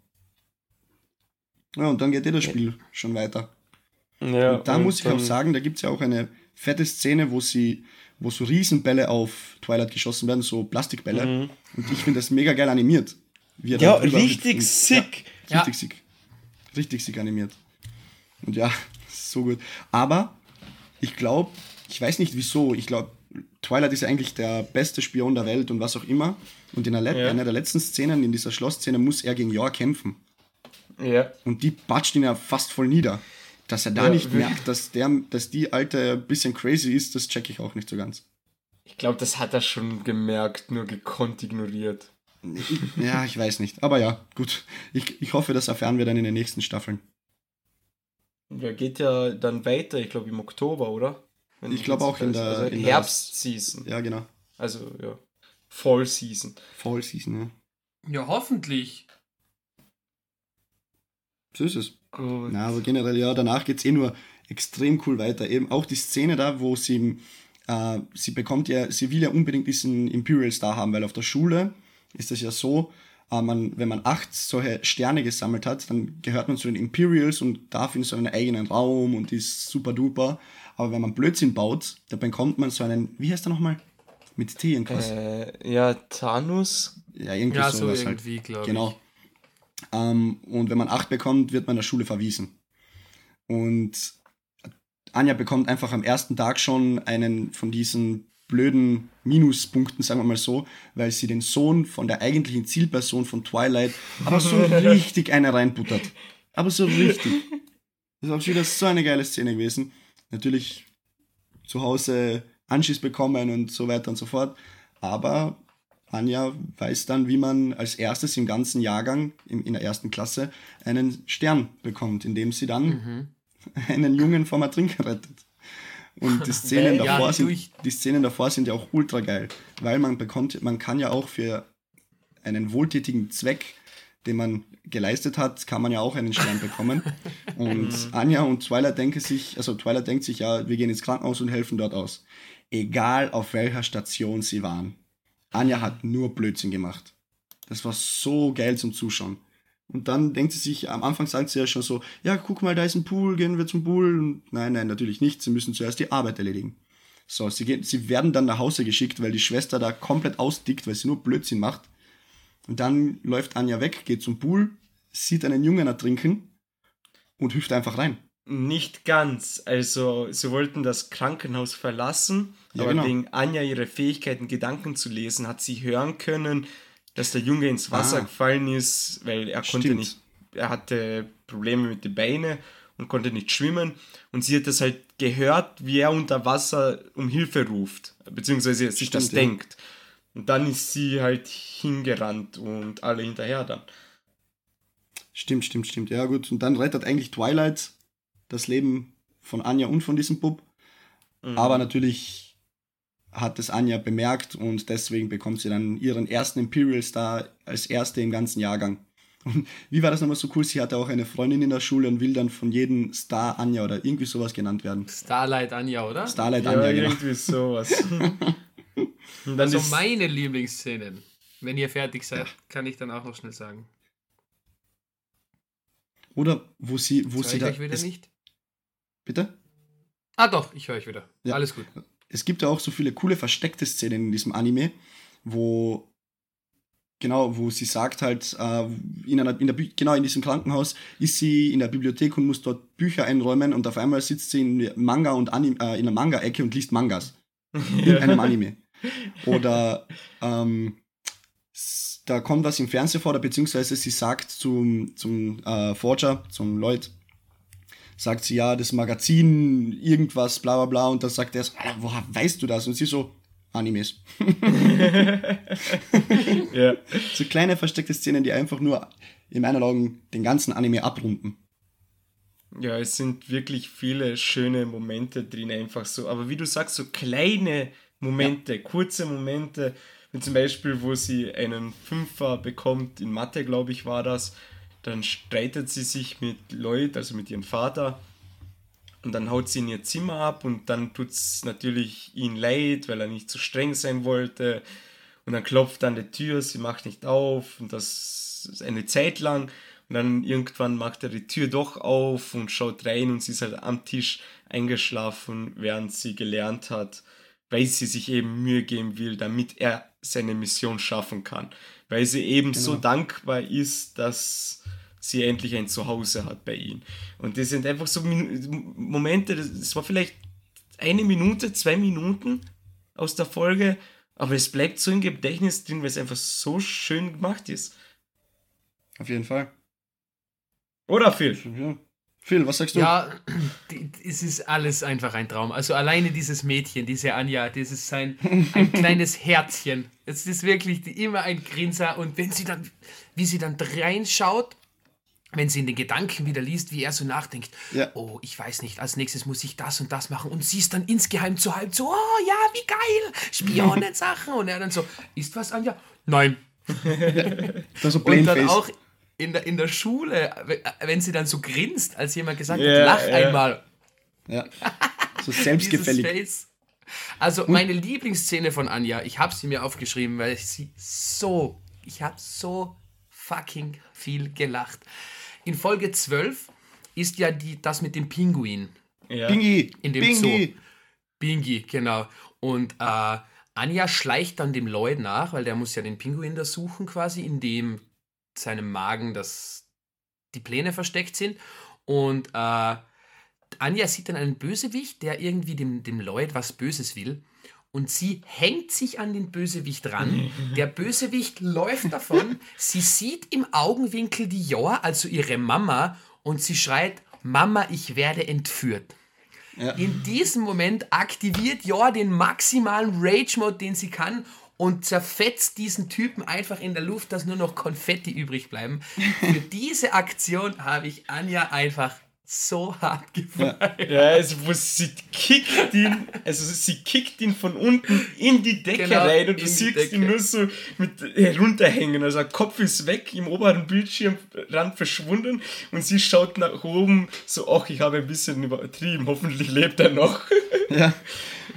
Ja, und dann geht eh das Spiel schon weiter. Ja, und da und muss ich auch sagen, da gibt es ja auch eine fette Szene, wo sie, wo so Riesenbälle auf Twilight geschossen werden, so Plastikbälle. Mhm. Und ich finde das mega geil animiert. ja, richtig und, sick. Ja, richtig ja. sick. Richtig sick animiert. Und ja, so gut. Aber ich glaube, ich weiß nicht wieso, ich glaube, Twilight ist ja eigentlich der beste Spion der Welt und was auch immer. Und in der ja. einer der letzten Szenen, in dieser Schlossszene, muss er gegen Yor kämpfen. Ja. Und die batscht ihn ja fast voll nieder. Dass er da ja, nicht merkt, dass, der, dass die Alte ein bisschen crazy ist, das checke ich auch nicht so ganz. Ich glaube, das hat er schon gemerkt, nur gekonnt ignoriert. ja, ich weiß nicht. Aber ja, gut. Ich, ich hoffe, das erfahren wir dann in den nächsten Staffeln. Ja, geht ja dann weiter, ich glaube im Oktober, oder? Wenn ich glaube auch in der, also in Herbst-Season. Ja, genau. Also, ja. Fall-Season. Fall-Season, ja. Ja, hoffentlich. So ist es. Gut. Na, aber generell, ja, danach geht es eh nur extrem cool weiter. Eben auch die Szene da, wo sie, äh, sie bekommt ja, sie will ja unbedingt diesen Imperial Star haben, weil auf der Schule ist das ja so, äh, man, wenn man acht solche Sterne gesammelt hat, dann gehört man zu den Imperials und darf in so einen eigenen Raum und ist super duper. Aber wenn man Blödsinn baut, dann bekommt man so einen, wie heißt der nochmal? Mit T irgendwas. Äh, ja, Thanos. Ja, irgendwie ja, sowas so halt. irgendwie, halt. glaube Genau. Ähm, und wenn man acht bekommt, wird man der Schule verwiesen. Und Anja bekommt einfach am ersten Tag schon einen von diesen blöden Minuspunkten, sagen wir mal so, weil sie den Sohn von der eigentlichen Zielperson von Twilight aber so richtig eine reinbuttert. Aber so richtig. Das ist auch wieder so eine geile Szene gewesen. Natürlich zu Hause Anschiss bekommen und so weiter und so fort. Aber Anja weiß dann, wie man als erstes im ganzen Jahrgang, in der ersten Klasse, einen Stern bekommt, indem sie dann mhm. einen Jungen vom Ertrinken rettet. Und die Szenen, ja, davor sind, die Szenen davor sind ja auch ultra geil, weil man bekommt, man kann ja auch für einen wohltätigen Zweck, den man geleistet hat, kann man ja auch einen Stern bekommen. Und mhm. Anja und Twilight denken sich, also Twilight denkt sich, ja, wir gehen ins Krankenhaus und helfen dort aus. Egal auf welcher Station sie waren. Anja hat nur Blödsinn gemacht. Das war so geil zum Zuschauen. Und dann denkt sie sich, am Anfang sagt sie ja schon so, ja, guck mal, da ist ein Pool, gehen wir zum Pool. Und nein, nein, natürlich nicht. Sie müssen zuerst die Arbeit erledigen. So, sie, gehen, sie werden dann nach Hause geschickt, weil die Schwester da komplett ausdickt, weil sie nur Blödsinn macht. Und dann läuft Anja weg, geht zum Pool, sieht einen Jungen ertrinken und hüpft einfach rein. Nicht ganz. Also, sie wollten das Krankenhaus verlassen, ja, aber genau. wegen Anja ihre Fähigkeiten, Gedanken zu lesen, hat sie hören können, dass der Junge ins Wasser ah. gefallen ist, weil er Stimmt. konnte nicht, er hatte Probleme mit den Beinen und konnte nicht schwimmen. Und sie hat das halt gehört, wie er unter Wasser um Hilfe ruft, beziehungsweise sich Stimmt, das ja. denkt. Und dann ist sie halt hingerannt und alle hinterher dann. Stimmt, stimmt, stimmt. Ja, gut. Und dann rettet eigentlich Twilight das Leben von Anja und von diesem Bub. Mhm. Aber natürlich hat es Anja bemerkt und deswegen bekommt sie dann ihren ersten Imperial Star als erste im ganzen Jahrgang. Und wie war das nochmal so cool? Sie hatte auch eine Freundin in der Schule und will dann von jedem Star Anja oder irgendwie sowas genannt werden. Starlight Anja, oder? Starlight ja, Anja, genau. irgendwie sowas. also meine Lieblingsszenen. Wenn ihr fertig seid, ja. kann ich dann auch noch schnell sagen. Oder wo sie, wo Soll sie da. Ich wieder es, nicht? Bitte? Ah doch, ich höre euch wieder. Ja. Alles gut. Es gibt ja auch so viele coole versteckte Szenen in diesem Anime, wo genau, wo sie sagt halt, äh, in einer, in der, genau in diesem Krankenhaus ist sie in der Bibliothek und muss dort Bücher einräumen und auf einmal sitzt sie in Manga und Anime, äh, in der Manga-Ecke und liest Mangas. in einem Anime. Oder ähm, da kommt was im Fernsehen vor, oder beziehungsweise sie sagt zum, zum äh, Forger, zum Lloyd, sagt sie, ja, das Magazin, irgendwas, bla bla bla, und dann sagt er, woher weißt du das? Und sie so, Animes. ja. So kleine versteckte Szenen, die einfach nur in meinen Augen den ganzen Anime abrunden. Ja, es sind wirklich viele schöne Momente drin, einfach so. Aber wie du sagst, so kleine Momente, ja. kurze Momente, wie zum Beispiel, wo sie einen Fünfer bekommt, in Mathe, glaube ich, war das. Dann streitet sie sich mit Lloyd, also mit ihrem Vater. Und dann haut sie in ihr Zimmer ab und dann tut es natürlich ihn leid, weil er nicht zu so streng sein wollte. Und dann klopft an die Tür, sie macht nicht auf und das ist eine Zeit lang. Und dann irgendwann macht er die Tür doch auf und schaut rein und sie ist halt am Tisch eingeschlafen, während sie gelernt hat, weil sie sich eben Mühe geben will, damit er seine Mission schaffen kann. Weil sie eben genau. so dankbar ist, dass sie endlich ein Zuhause hat bei ihm. Und das sind einfach so Momente, das war vielleicht eine Minute, zwei Minuten aus der Folge, aber es bleibt so im Gedächtnis drin, weil es einfach so schön gemacht ist. Auf jeden Fall. Oder Phil? Ja. Phil, was sagst du? Ja, es ist alles einfach ein Traum. Also alleine dieses Mädchen, diese Anja, das ist ein, ein kleines Herzchen. Es ist wirklich immer ein Grinser. Und wenn sie dann, wie sie dann reinschaut, wenn sie in den Gedanken wieder liest, wie er so nachdenkt, ja. oh, ich weiß nicht, als nächstes muss ich das und das machen und sie ist dann insgeheim zu halb so, oh ja, wie geil, Spionensachen und er dann so, ist was, Anja? Nein. das so und dann auch in der, in der Schule, wenn sie dann so grinst, als jemand gesagt yeah, hat, lach yeah. einmal. Ja. So selbstgefällig. also meine Lieblingsszene von Anja, ich habe sie mir aufgeschrieben, weil ich sie so, ich habe so fucking viel gelacht. In Folge 12 ist ja die, das mit dem Pinguin. Ja. Bingi! In dem Bingi! Zoo. Bingi, genau. Und äh, Anja schleicht dann dem Lloyd nach, weil der muss ja den Pinguin da suchen quasi, in dem seinem Magen das, die Pläne versteckt sind. Und äh, Anja sieht dann einen Bösewicht, der irgendwie dem, dem Lloyd was Böses will. Und sie hängt sich an den Bösewicht ran. Der Bösewicht läuft davon. Sie sieht im Augenwinkel die Joa, also ihre Mama, und sie schreit: Mama, ich werde entführt. Ja. In diesem Moment aktiviert Joa den maximalen Rage-Mode, den sie kann, und zerfetzt diesen Typen einfach in der Luft, dass nur noch Konfetti übrig bleiben. Für diese Aktion habe ich Anja einfach so hart gefallen. Ja, ja also wo sie kickt ihn, also sie kickt ihn von unten in die Decke genau, rein und du siehst ihn nur so mit herunterhängen. Also der Kopf ist weg, im oberen Bildschirmrand verschwunden und sie schaut nach oben so, ach, ich habe ein bisschen übertrieben, hoffentlich lebt er noch. Ja.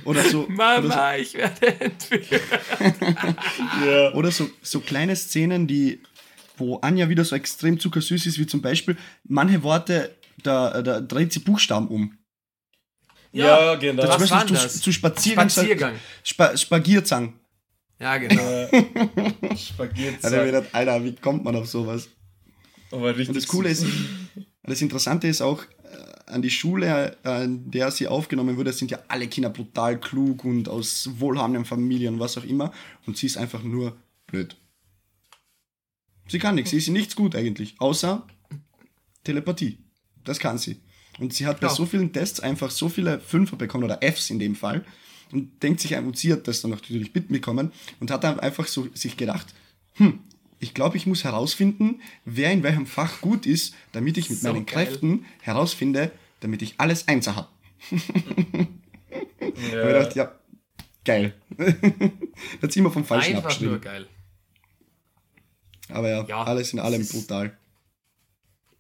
Oder so. Mama, oder so, ich werde entführt. ja. Oder so, so kleine Szenen, die, wo Anja wieder so extrem zuckersüß ist, wie zum Beispiel, manche Worte, da, da dreht sie Buchstaben um. Ja, ja genau. Was war zu, das? zu Spaziergang. Spaziergang. Spa Spagierzang. Ja, genau. Spagierzang. Ja, gedacht, Alter, wie kommt man auf sowas? Aber richtig Und das Coole ist, das Interessante ist auch, an die Schule, an der sie aufgenommen wurde, sind ja alle Kinder brutal klug und aus wohlhabenden Familien, was auch immer. Und sie ist einfach nur blöd. Sie kann nichts, sie ist nichts gut eigentlich, außer Telepathie. Das kann sie. Und sie hat bei ja. so vielen Tests einfach so viele Fünfer bekommen, oder Fs in dem Fall, und denkt sich, und sie hat das dann natürlich mitbekommen und hat dann einfach so sich gedacht, hm, ich glaube, ich muss herausfinden, wer in welchem Fach gut ist, damit ich mit so meinen geil. Kräften herausfinde, damit ich alles Einser habe. ja. ich gedacht, ja, geil. hat sie immer vom Falschen Einfach abgeschrieben. Nur geil. Aber ja, ja alles in allem brutal.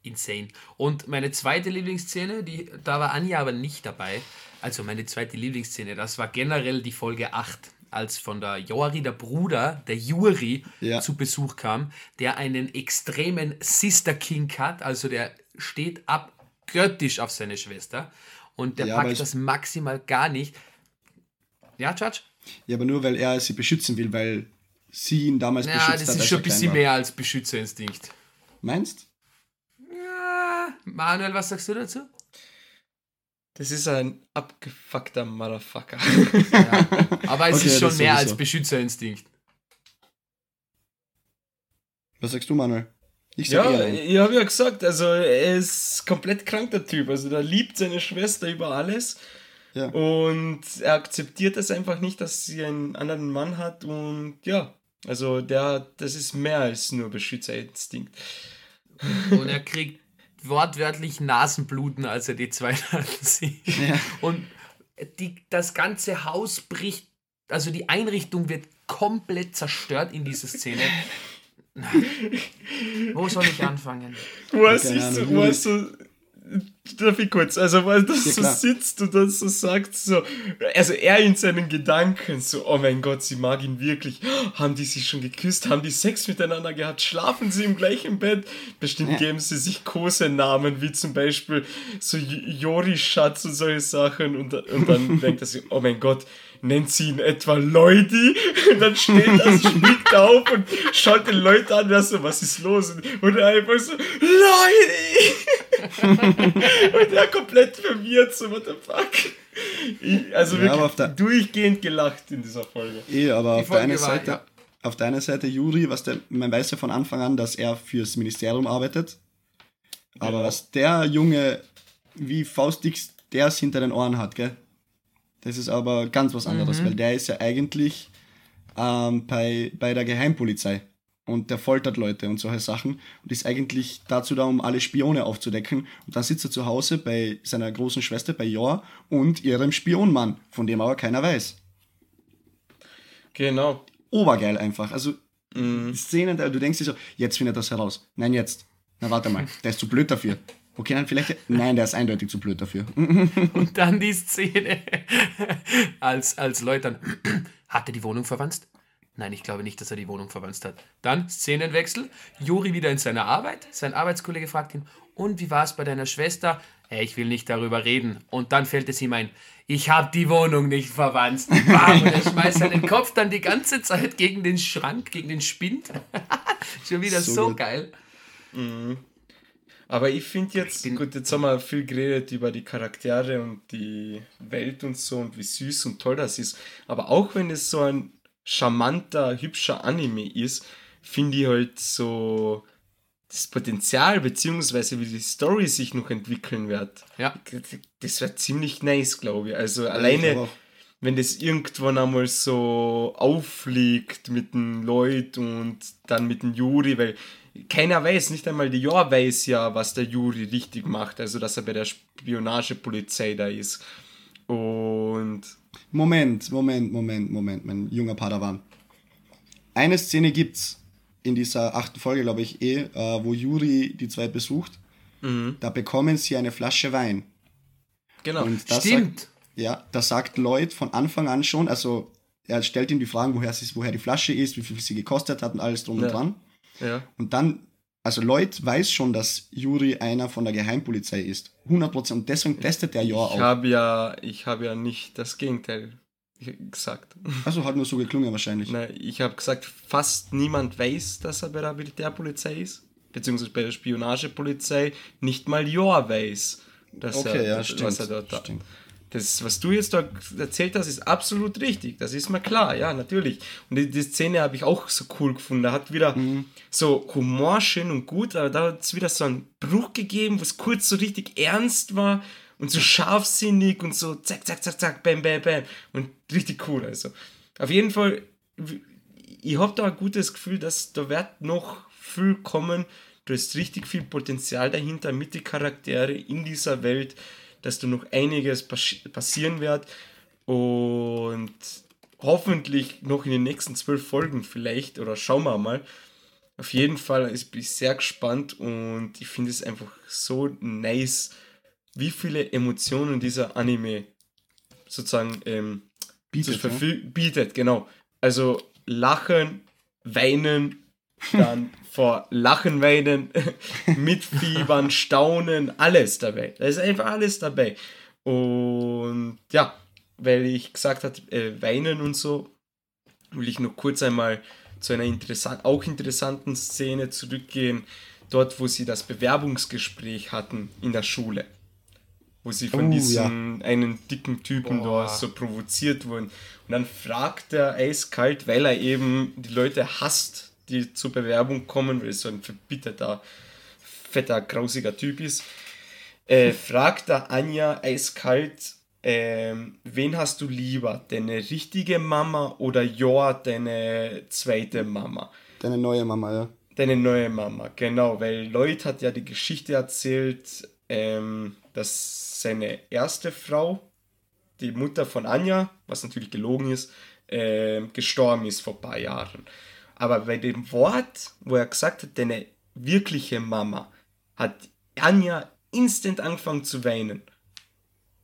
Insane. Und meine zweite Lieblingsszene, die, da war Anja aber nicht dabei. Also meine zweite Lieblingsszene, das war generell die Folge 8 als von der Jori, der Bruder, der Juri, ja. zu Besuch kam, der einen extremen Sister King hat, also der steht abgöttisch auf seine Schwester und der ja, packt das maximal gar nicht. Ja, Judge? Ja, aber nur weil er sie beschützen will, weil sie ihn damals ja, beschützt hat. Ja, das ist schon ein bisschen mehr als Beschützerinstinkt. Meinst? Ja, Manuel, was sagst du dazu? Das ist ein abgefuckter Motherfucker. Ja, aber es okay, ist schon mehr als Beschützerinstinkt. Was sagst du, Manuel? Ich sag ja, ich habe ja gesagt, also er ist komplett krank, der Typ. Also der liebt seine Schwester über alles. Ja. Und er akzeptiert es einfach nicht, dass sie einen anderen Mann hat. Und ja, also der, das ist mehr als nur Beschützerinstinkt. Und er kriegt wortwörtlich Nasenbluten, als er die zwei sieht. Ja. Und die, das ganze Haus bricht also die Einrichtung wird komplett zerstört in dieser Szene. Wo soll ich anfangen? Wo sich so, wo er so darf ich kurz, also weil das ja, so sitzt und dann so sagt, so, also er in seinen Gedanken, so, oh mein Gott, sie mag ihn wirklich, haben die sich schon geküsst, haben die Sex miteinander gehabt, schlafen sie im gleichen Bett, bestimmt ja. geben sie sich Kosenamen, wie zum Beispiel so Jori-Schatz und solche Sachen. Und, und dann denkt er sich, oh mein Gott, nennt sie ihn etwa Leute und dann steht er, springt auf und schaut den Leuten an, und so, was ist los? Und er einfach so, Leute! und er komplett verwirrt, so, what the fuck? Ich, also ja, wirklich durchgehend gelacht in dieser Folge. Eh, aber auf deiner Seite, ja. auf deiner Seite, Juri, was der, man weiß ja von Anfang an, dass er fürs Ministerium arbeitet. Aber ja. was der Junge, wie faustdick der es hinter den Ohren hat, gell? Das ist aber ganz was anderes, mhm. weil der ist ja eigentlich ähm, bei, bei der Geheimpolizei und der foltert Leute und solche Sachen und ist eigentlich dazu da, um alle Spione aufzudecken. Und dann sitzt er zu Hause bei seiner großen Schwester, bei Jor und ihrem Spionmann, von dem aber keiner weiß. Genau. Obergeil einfach. Also mhm. Szenen, du denkst dir so, jetzt findet das heraus. Nein, jetzt. Na warte mal, der ist zu blöd dafür. Okay, dann vielleicht. Nein, der ist eindeutig zu blöd dafür. Und dann die Szene, als, als Leute dann. Hat er die Wohnung verwandt? Nein, ich glaube nicht, dass er die Wohnung verwandt hat. Dann Szenenwechsel. Juri wieder in seiner Arbeit. Sein Arbeitskollege fragt ihn: Und wie war es bei deiner Schwester? Hey, ich will nicht darüber reden. Und dann fällt es ihm ein: Ich habe die Wohnung nicht verwandt. Und er schmeißt seinen Kopf dann die ganze Zeit gegen den Schrank, gegen den Spind. Schon wieder so, so geil. Mhm. Aber ich finde jetzt, gut, jetzt haben wir viel geredet über die Charaktere und die Welt und so und wie süß und toll das ist. Aber auch wenn es so ein charmanter, hübscher Anime ist, finde ich halt so das Potenzial beziehungsweise wie die Story sich noch entwickeln wird. Ja. Das wird ziemlich nice, glaube ich. Also alleine, wenn das irgendwann einmal so auffliegt mit den Lloyd und dann mit dem Yuri, weil keiner weiß, nicht einmal die Jor weiß ja, was der Juri richtig macht, also dass er bei der Spionagepolizei da ist. Und. Moment, Moment, Moment, Moment, mein junger Padawan. Eine Szene gibt's in dieser achten Folge, glaube ich, eh, äh, wo Juri die zwei besucht. Mhm. Da bekommen sie eine Flasche Wein. Genau. Und das Stimmt. Sagt, ja, da sagt Lloyd von Anfang an schon, also er stellt ihm die Fragen, woher, sie, woher die Flasche ist, wie viel sie gekostet hat und alles drum ja. und dran. Ja. Und dann, also Lloyd weiß schon, dass Juri einer von der Geheimpolizei ist. 100%. Und deswegen testet er ja auch. Ich habe ja, ich habe ja nicht das Gegenteil gesagt. Also hat nur so geklungen wahrscheinlich. Nein, ich habe gesagt, fast niemand weiß, dass er bei der Militärpolizei ist. Beziehungsweise bei der Spionagepolizei. Nicht mal Jor weiß, dass okay, er, ja, stimmt, was er dort hat. Das, was du jetzt da erzählt hast, ist absolut richtig. Das ist mir klar, ja, natürlich. Und die, die Szene habe ich auch so cool gefunden. Da hat wieder mhm. so Humor schön und gut, aber da hat es wieder so einen Bruch gegeben, was kurz so richtig ernst war und so scharfsinnig und so zack, zack, zack, zack, bam, bam, bam. Und richtig cool, also. Auf jeden Fall, ich habe da ein gutes Gefühl, dass da wird noch viel kommen. Da ist richtig viel Potenzial dahinter mit den Charaktere in dieser Welt dass da noch einiges passieren wird und hoffentlich noch in den nächsten zwölf Folgen vielleicht oder schauen wir mal. Auf jeden Fall bin ich sehr gespannt und ich finde es einfach so nice, wie viele Emotionen dieser Anime sozusagen ähm, bietet, ne? bietet, genau. Also Lachen, Weinen, dann vor Lachen, Weinen, Mitfiebern, Staunen, alles dabei. Da ist einfach alles dabei. Und ja, weil ich gesagt habe, äh, Weinen und so, will ich noch kurz einmal zu einer interessant, auch interessanten Szene zurückgehen, dort, wo sie das Bewerbungsgespräch hatten in der Schule. Wo sie von oh, diesem ja. einen dicken Typen Boah. da so provoziert wurden. Und dann fragt er eiskalt, weil er eben die Leute hasst, die zur Bewerbung kommen, weil es so ein verbitterter, fetter, grausiger Typ ist, äh, fragt da Anja eiskalt, ähm, wen hast du lieber, deine richtige Mama oder Joa, deine zweite Mama? Deine neue Mama, ja. Deine neue Mama, genau, weil Lloyd hat ja die Geschichte erzählt, ähm, dass seine erste Frau, die Mutter von Anja, was natürlich gelogen ist, äh, gestorben ist vor ein paar Jahren. Aber bei dem Wort, wo er gesagt hat, deine wirkliche Mama, hat Anja instant angefangen zu weinen.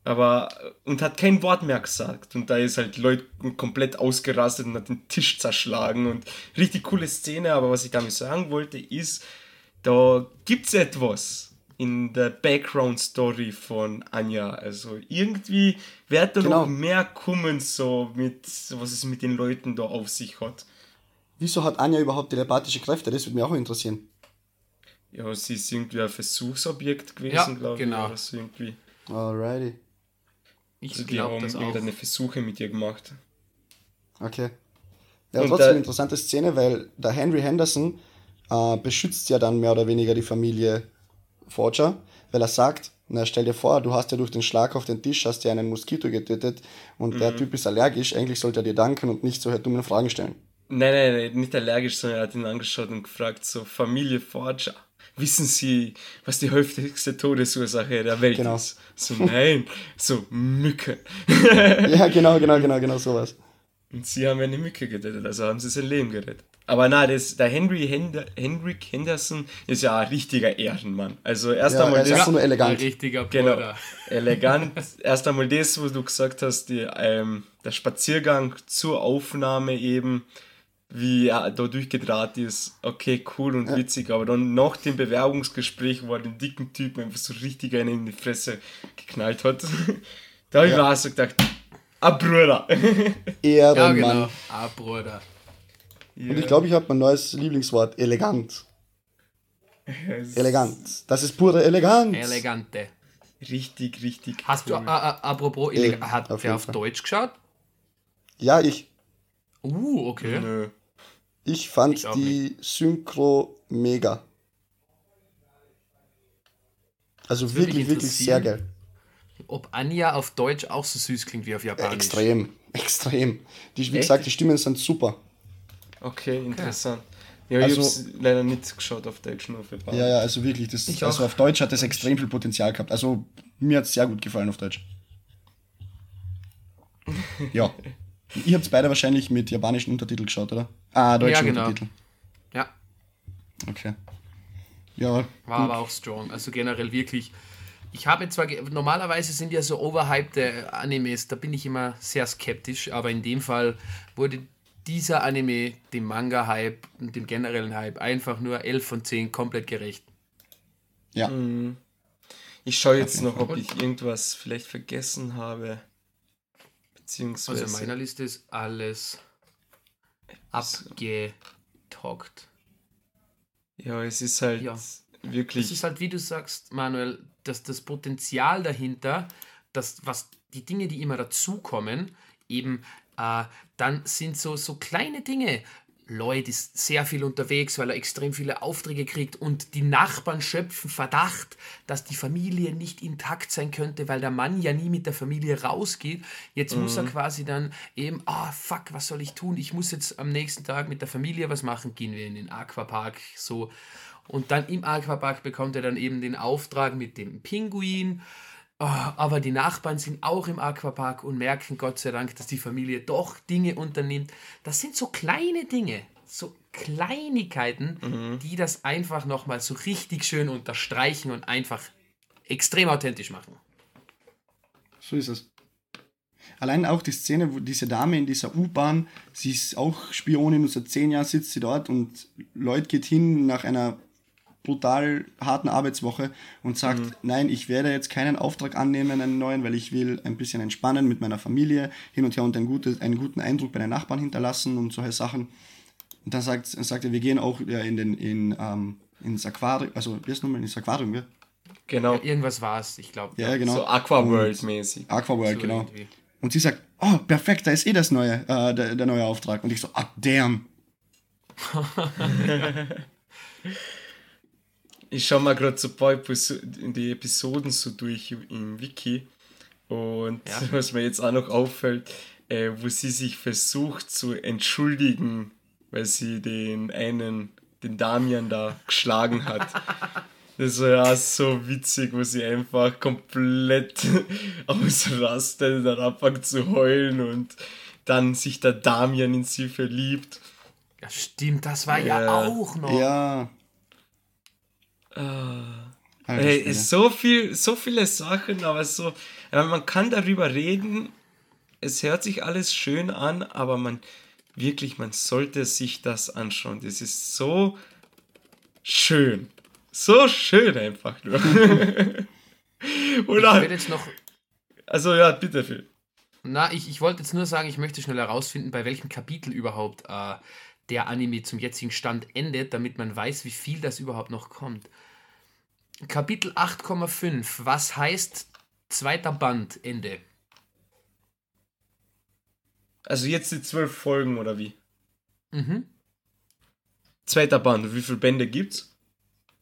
Aber, und hat kein Wort mehr gesagt. Und da ist halt Leute komplett ausgerastet und hat den Tisch zerschlagen. Und richtig coole Szene, aber was ich damit sagen wollte, ist, da gibt es etwas in der Background-Story von Anja. Also irgendwie wird da genau. noch mehr kommen, so mit, was es mit den Leuten da auf sich hat. Wieso hat Anja überhaupt telepathische Kräfte? Das würde mich auch interessieren. Ja, sie ist irgendwie ein Versuchsobjekt gewesen, ja, glaube genau. ich. Oder so irgendwie. Alrighty. Ich also die haben irgendeine Versuche mit ihr gemacht. Okay. Ja, trotzdem eine interessante Szene, weil der Henry Henderson äh, beschützt ja dann mehr oder weniger die Familie Forger, weil er sagt, na stell dir vor, du hast ja durch den Schlag auf den Tisch, hast ja einen Moskito getötet und mhm. der Typ ist allergisch, eigentlich sollte er dir danken und nicht so dumme Fragen stellen. Nein, nein, nein, nicht allergisch, sondern er hat ihn angeschaut und gefragt, so Familie Forger, wissen Sie, was die häufigste Todesursache der Welt genau. ist? So, nein, so Mücke. ja, genau, genau, genau, genau sowas. Und sie haben eine Mücke getötet, also haben sie sein Leben gerettet. Aber na, das, der Henry Hend Henrik Henderson ist ja ein richtiger Ehrenmann. Also erst ja, einmal das. nur elegant. Ein richtiger Bruder. Genau, elegant. erst einmal das, wo du gesagt hast, die, ähm, der Spaziergang zur Aufnahme eben, wie er da durchgedraht ist. Okay, cool und ja. witzig. Aber dann nach dem Bewerbungsgespräch, wo er den dicken Typen einfach so richtig einen in die Fresse geknallt hat, da habe ich ja. mir auch so gedacht, ah Bruder. Ehrenmann. Ja, genau. Ah Bruder. Ja. Und ich glaube, ich habe mein neues Lieblingswort, elegant. elegant. Das ist pure Eleganz. Elegante. Richtig, richtig. Hast cool. du, äh, äh, apropos, äh, hat auf auf Deutsch geschaut? Ja, ich. Uh, okay. Nö. Ich fand ich die nicht. Synchro mega. Also wirklich, wirklich sehr geil. Ob Anja auf Deutsch auch so süß klingt wie auf Japanisch. Extrem, extrem. Die, wie Echt? gesagt, die Stimmen sind super. Okay, interessant. Ja, also, ich habe leider nicht geschaut auf Deutsch, nur für Ja, ja, also wirklich, das, also auf Deutsch hat das extrem viel Potenzial gehabt. Also mir hat es sehr gut gefallen auf Deutsch. ja. Ihr habt beide wahrscheinlich mit japanischen Untertiteln geschaut, oder? Ah, deutschen ja, genau. Untertitel. Ja. Okay. Ja. War gut. aber auch strong. Also generell wirklich. Ich habe zwar, normalerweise sind ja so overhyped Animes, da bin ich immer sehr skeptisch, aber in dem Fall wurde dieser Anime dem Manga-Hype und dem generellen Hype einfach nur 11 von 10 komplett gerecht. Ja. Mhm. Ich schaue jetzt noch, ob ich irgendwas vielleicht vergessen habe. Beziehungsweise. Also in meiner Liste ist alles abgetockt. Ja, es ist halt ja. wirklich. Es ist halt, wie du sagst, Manuel, dass das Potenzial dahinter, dass was die Dinge, die immer dazukommen, eben äh, dann sind so, so kleine Dinge. Lloyd ist sehr viel unterwegs, weil er extrem viele Aufträge kriegt und die Nachbarn schöpfen Verdacht, dass die Familie nicht intakt sein könnte, weil der Mann ja nie mit der Familie rausgeht. Jetzt mhm. muss er mhm. quasi dann eben, ah, oh, fuck, was soll ich tun? Ich muss jetzt am nächsten Tag mit der Familie was machen. Gehen wir in den Aquapark, so. Und dann im Aquapark bekommt er dann eben den Auftrag mit dem Pinguin Oh, aber die Nachbarn sind auch im Aquapark und merken Gott sei Dank, dass die Familie doch Dinge unternimmt. Das sind so kleine Dinge, so Kleinigkeiten, mhm. die das einfach nochmal so richtig schön unterstreichen und einfach extrem authentisch machen. So ist es. Allein auch die Szene, wo diese Dame in dieser U-Bahn, sie ist auch Spionin und seit zehn Jahren sitzt sie dort und Lloyd geht hin nach einer brutal harten Arbeitswoche und sagt, mhm. nein, ich werde jetzt keinen Auftrag annehmen, einen neuen, weil ich will ein bisschen entspannen mit meiner Familie, hin und her und ein gutes, einen guten Eindruck bei den Nachbarn hinterlassen und solche Sachen. Und dann sagt, sagt er, wir gehen auch ja, in den, in, ähm, ins Aquarium, also wie ist nochmal, ins Aquarium, gell? Genau. Ja, irgendwas war es, ich glaube. Ja, genau. So Aquaworld-mäßig. Aquaworld, so genau. Irgendwie. Und sie sagt, oh, perfekt, da ist eh das neue, äh, der, der neue Auftrag. Und ich so, ah, damn. ich schaue mal gerade so ein paar die Episoden so durch im Wiki und ja. was mir jetzt auch noch auffällt, äh, wo sie sich versucht zu entschuldigen, weil sie den einen, den Damian da geschlagen hat. Das war ja so witzig, wo sie einfach komplett ausrastet, dann anfängt zu heulen und dann sich der Damian in sie verliebt. Ja, stimmt, das war ja, ja auch noch. Ja. Ah. Hey, so viel, so viele Sachen, aber so, man kann darüber reden. Es hört sich alles schön an, aber man wirklich, man sollte sich das anschauen. Das ist so schön, so schön einfach nur. Oder? Ich werde jetzt noch. Also ja, bitte Phil. Na, ich, ich wollte jetzt nur sagen, ich möchte schnell herausfinden, bei welchem Kapitel überhaupt äh, der Anime zum jetzigen Stand endet, damit man weiß, wie viel das überhaupt noch kommt. Kapitel 8,5. Was heißt zweiter Band, Ende? Also jetzt die zwölf Folgen oder wie? Mhm. Zweiter Band. Wie viele Bände gibt's?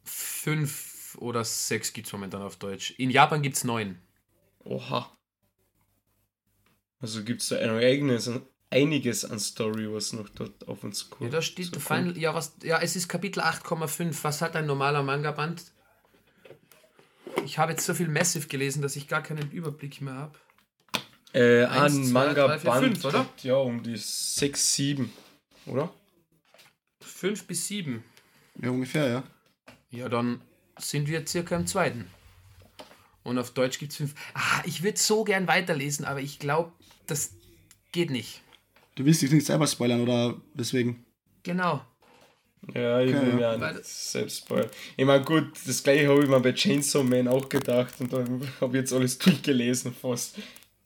Fünf oder sechs gibt's momentan auf Deutsch. In Japan gibt's neun. Oha. Also gibt's da ein eigenes, einiges an Story, was noch dort auf uns kommt. Ja, da steht so Final, ja, was, ja, es ist Kapitel 8,5. Was hat ein normaler Manga-Band? Ich habe jetzt so viel Massive gelesen, dass ich gar keinen Überblick mehr habe. Äh, ein Manga-Band, oder? Ja, um die 6, 7, oder? 5 bis 7. Ja, ungefähr, ja. Ja, dann sind wir circa im zweiten. Und auf Deutsch gibt es 5. Ah, ich würde so gern weiterlesen, aber ich glaube, das geht nicht. Du willst dich nicht selber spoilern, oder deswegen? Genau. Ja, ich will mir auch nicht selbst spoilern. Ich meine, gut, das gleiche habe ich mir bei Chainsaw Man auch gedacht und dann habe ich jetzt alles durchgelesen fast.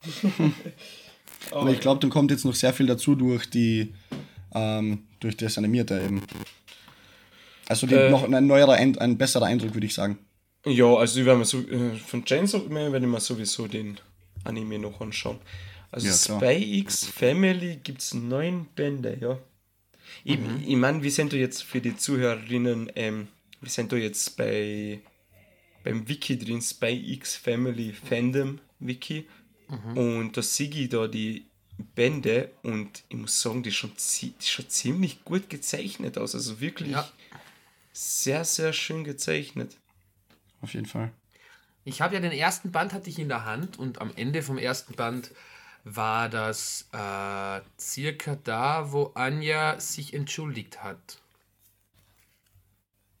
Aber ich glaube, dann kommt jetzt noch sehr viel dazu durch die ähm, durch das Animierte eben. Also die, äh, noch ein neuerer, ein besserer Eindruck, würde ich sagen. Ja, also ich werde so, äh, von Chainsaw Man werde ich mir sowieso den Anime noch anschauen. Also ja, Spy X Family gibt es neun Bände, ja. Ich, mhm. ich meine, wir sind da jetzt für die Zuhörerinnen, ähm, wir sind da jetzt bei beim Wiki drin, Spy X Family Fandom Wiki. Mhm. Und da sehe ich da die Bände und ich muss sagen, die schon, die schon ziemlich gut gezeichnet aus. Also wirklich ja. sehr, sehr schön gezeichnet. Auf jeden Fall. Ich habe ja den ersten Band hatte ich in der Hand und am Ende vom ersten Band war das äh, circa da, wo Anja sich entschuldigt hat.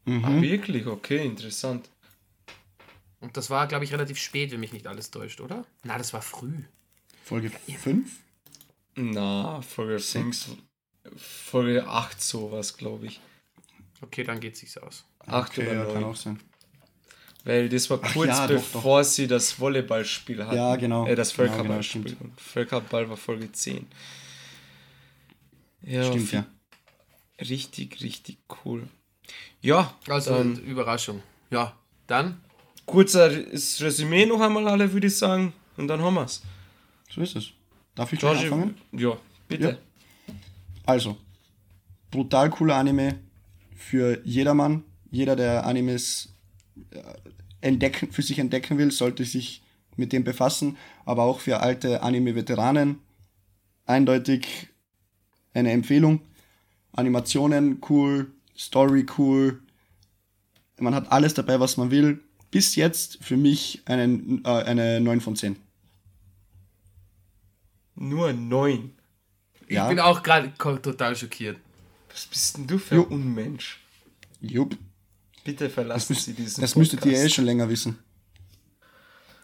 Mhm. Ah, wirklich? Okay, interessant. Und das war, glaube ich, relativ spät, wenn mich nicht alles täuscht, oder? Na, das war früh. Folge 5? Na, Folge 6. Folge 8 sowas, glaube ich. Okay, dann geht es sich aus. 8 okay, oder 9. Ja, kann auch sein. Weil das war kurz ja, bevor doch, doch. sie das Volleyballspiel hatten. Ja, genau. Äh, das Völkerballspiel. Ja, genau, Völkerball war Folge 10. Ja, stimmt, ja. Richtig, richtig cool. Ja. Also ähm, Überraschung. Ja, dann. Kurzer Resümee noch einmal alle, würde ich sagen. Und dann haben wir es. So ist es. Darf ich schon anfangen? Ja, bitte. Ja. Also, brutal cooler Anime für jedermann. Jeder, der Animes entdecken, für sich entdecken will, sollte sich mit dem befassen, aber auch für alte Anime-Veteranen eindeutig eine Empfehlung. Animationen cool, Story cool, man hat alles dabei, was man will. Bis jetzt für mich einen, äh, eine 9 von 10. Nur 9? Ich ja. bin auch gerade total schockiert. Was bist denn du für ein Unmensch? Jupp. Bitte verlassen Sie diesen Das müsstet ihr eh schon länger wissen.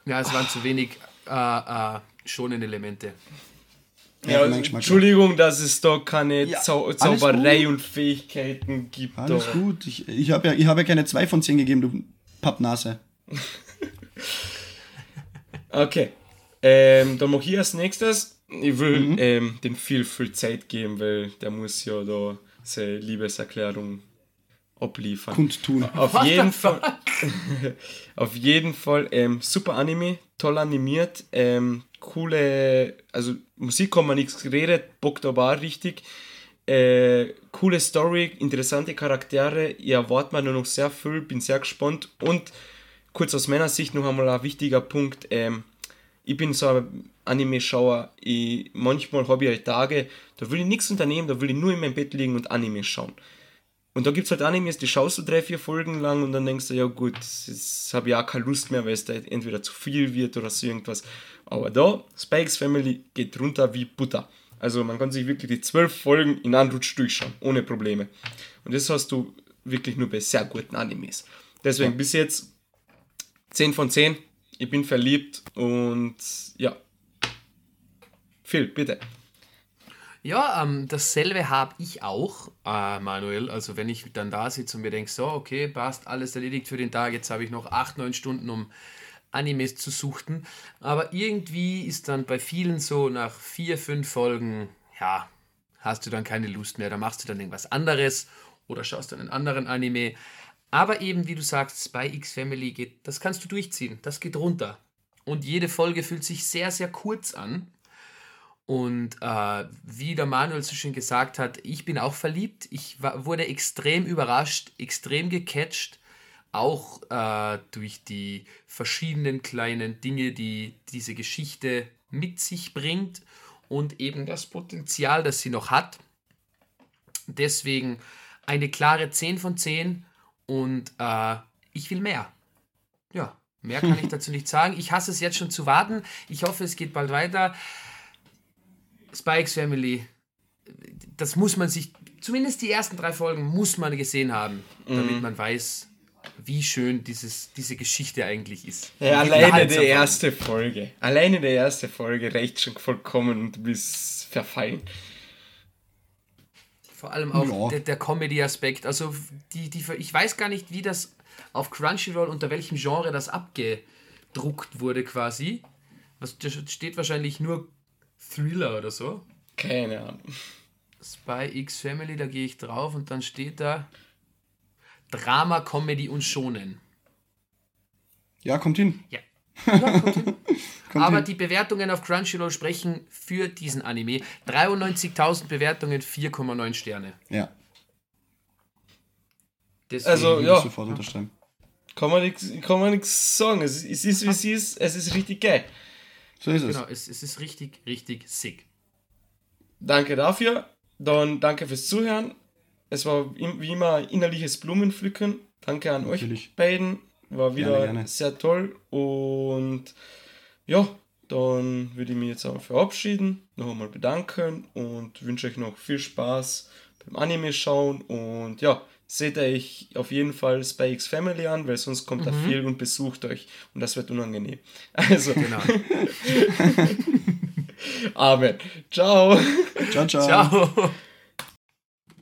Ja, es waren Ach. zu wenig äh, äh, schonende Elemente. Ja, ja Entschuldigung, dass es da keine ja, Zau Zauberei und Fähigkeiten gibt. Alles doch. gut. Ich, ich habe ja, hab ja keine 2 von 10 gegeben, du Pappnase. okay. Ähm, dann mache ich als nächstes. Ich will mhm. ähm, dem viel, viel Zeit geben, weil der muss ja da seine Liebeserklärung abliefern. Kundtun. Auf What jeden Fall. auf jeden Fall ähm, super Anime, toll animiert, ähm, coole, also Musik kann man nichts geredet, bockt aber richtig. Äh, coole Story, interessante Charaktere, ihr erwartet man nur noch sehr viel, bin sehr gespannt und kurz aus meiner Sicht noch einmal ein wichtiger Punkt, ähm, ich bin so ein Anime-Schauer, manchmal habe ich halt Tage, da will ich nichts unternehmen, da will ich nur in meinem Bett liegen und Anime schauen. Und da gibt es halt Animes, die schaust du drei, vier Folgen lang und dann denkst du, ja gut, jetzt habe ich auch keine Lust mehr, weil es da entweder zu viel wird oder so irgendwas. Aber da, Spikes Family geht runter wie Butter. Also man kann sich wirklich die zwölf Folgen in einem Rutsch durchschauen, ohne Probleme. Und das hast du wirklich nur bei sehr guten Animes. Deswegen bis jetzt 10 von 10. Ich bin verliebt und ja. Phil, bitte. Ja, ähm, dasselbe habe ich auch, äh, Manuel. Also wenn ich dann da sitze und mir denke, so, okay, passt, alles erledigt für den Tag, jetzt habe ich noch 8, 9 Stunden, um Animes zu suchten. Aber irgendwie ist dann bei vielen so nach 4, 5 Folgen, ja, hast du dann keine Lust mehr. Da machst du dann irgendwas anderes oder schaust dann einen anderen Anime. Aber eben, wie du sagst, Spy X Family geht, das kannst du durchziehen, das geht runter. Und jede Folge fühlt sich sehr, sehr kurz an. Und äh, wie der Manuel so schön gesagt hat, ich bin auch verliebt. Ich war, wurde extrem überrascht, extrem gecatcht, auch äh, durch die verschiedenen kleinen Dinge, die diese Geschichte mit sich bringt und eben das Potenzial, das sie noch hat. Deswegen eine klare 10 von 10 und äh, ich will mehr. Ja, mehr kann ich dazu nicht sagen. Ich hasse es jetzt schon zu warten. Ich hoffe, es geht bald weiter. Spikes Family, das muss man sich, zumindest die ersten drei Folgen muss man gesehen haben, damit mhm. man weiß, wie schön dieses, diese Geschichte eigentlich ist. Ja, alleine die erste Folge. Alleine die erste Folge reicht schon vollkommen und du bist verfallen. Vor allem auch ja. der, der Comedy-Aspekt. Also, die, die, ich weiß gar nicht, wie das auf Crunchyroll, unter welchem Genre das abgedruckt wurde quasi. Was steht wahrscheinlich nur Thriller oder so. Keine Ahnung. Spy X Family, da gehe ich drauf und dann steht da Drama, Comedy und Schonen. Ja, kommt hin. Ja. ja kommt hin. kommt Aber hin. die Bewertungen auf Crunchyroll sprechen für diesen Anime. 93.000 Bewertungen, 4,9 Sterne. Ja. Deswegen also, ja. Sofort unterschreiben. Kann man nichts sagen. Es, es ist, wie es ist. Es ist richtig geil. So ist es. Genau, es, es ist richtig, richtig sick. Danke dafür. Dann danke fürs Zuhören. Es war wie immer innerliches Blumenpflücken. Danke an Natürlich. euch beiden. War wieder gerne, gerne. sehr toll. Und ja, dann würde ich mich jetzt auch verabschieden, noch einmal bedanken und wünsche euch noch viel Spaß beim Anime schauen. Und ja, seht euch auf jeden Fall Spy X Family an, weil sonst kommt mhm. er viel und besucht euch und das wird unangenehm. Also, genau. Amen. Ciao. Ciao, ciao. Ciao.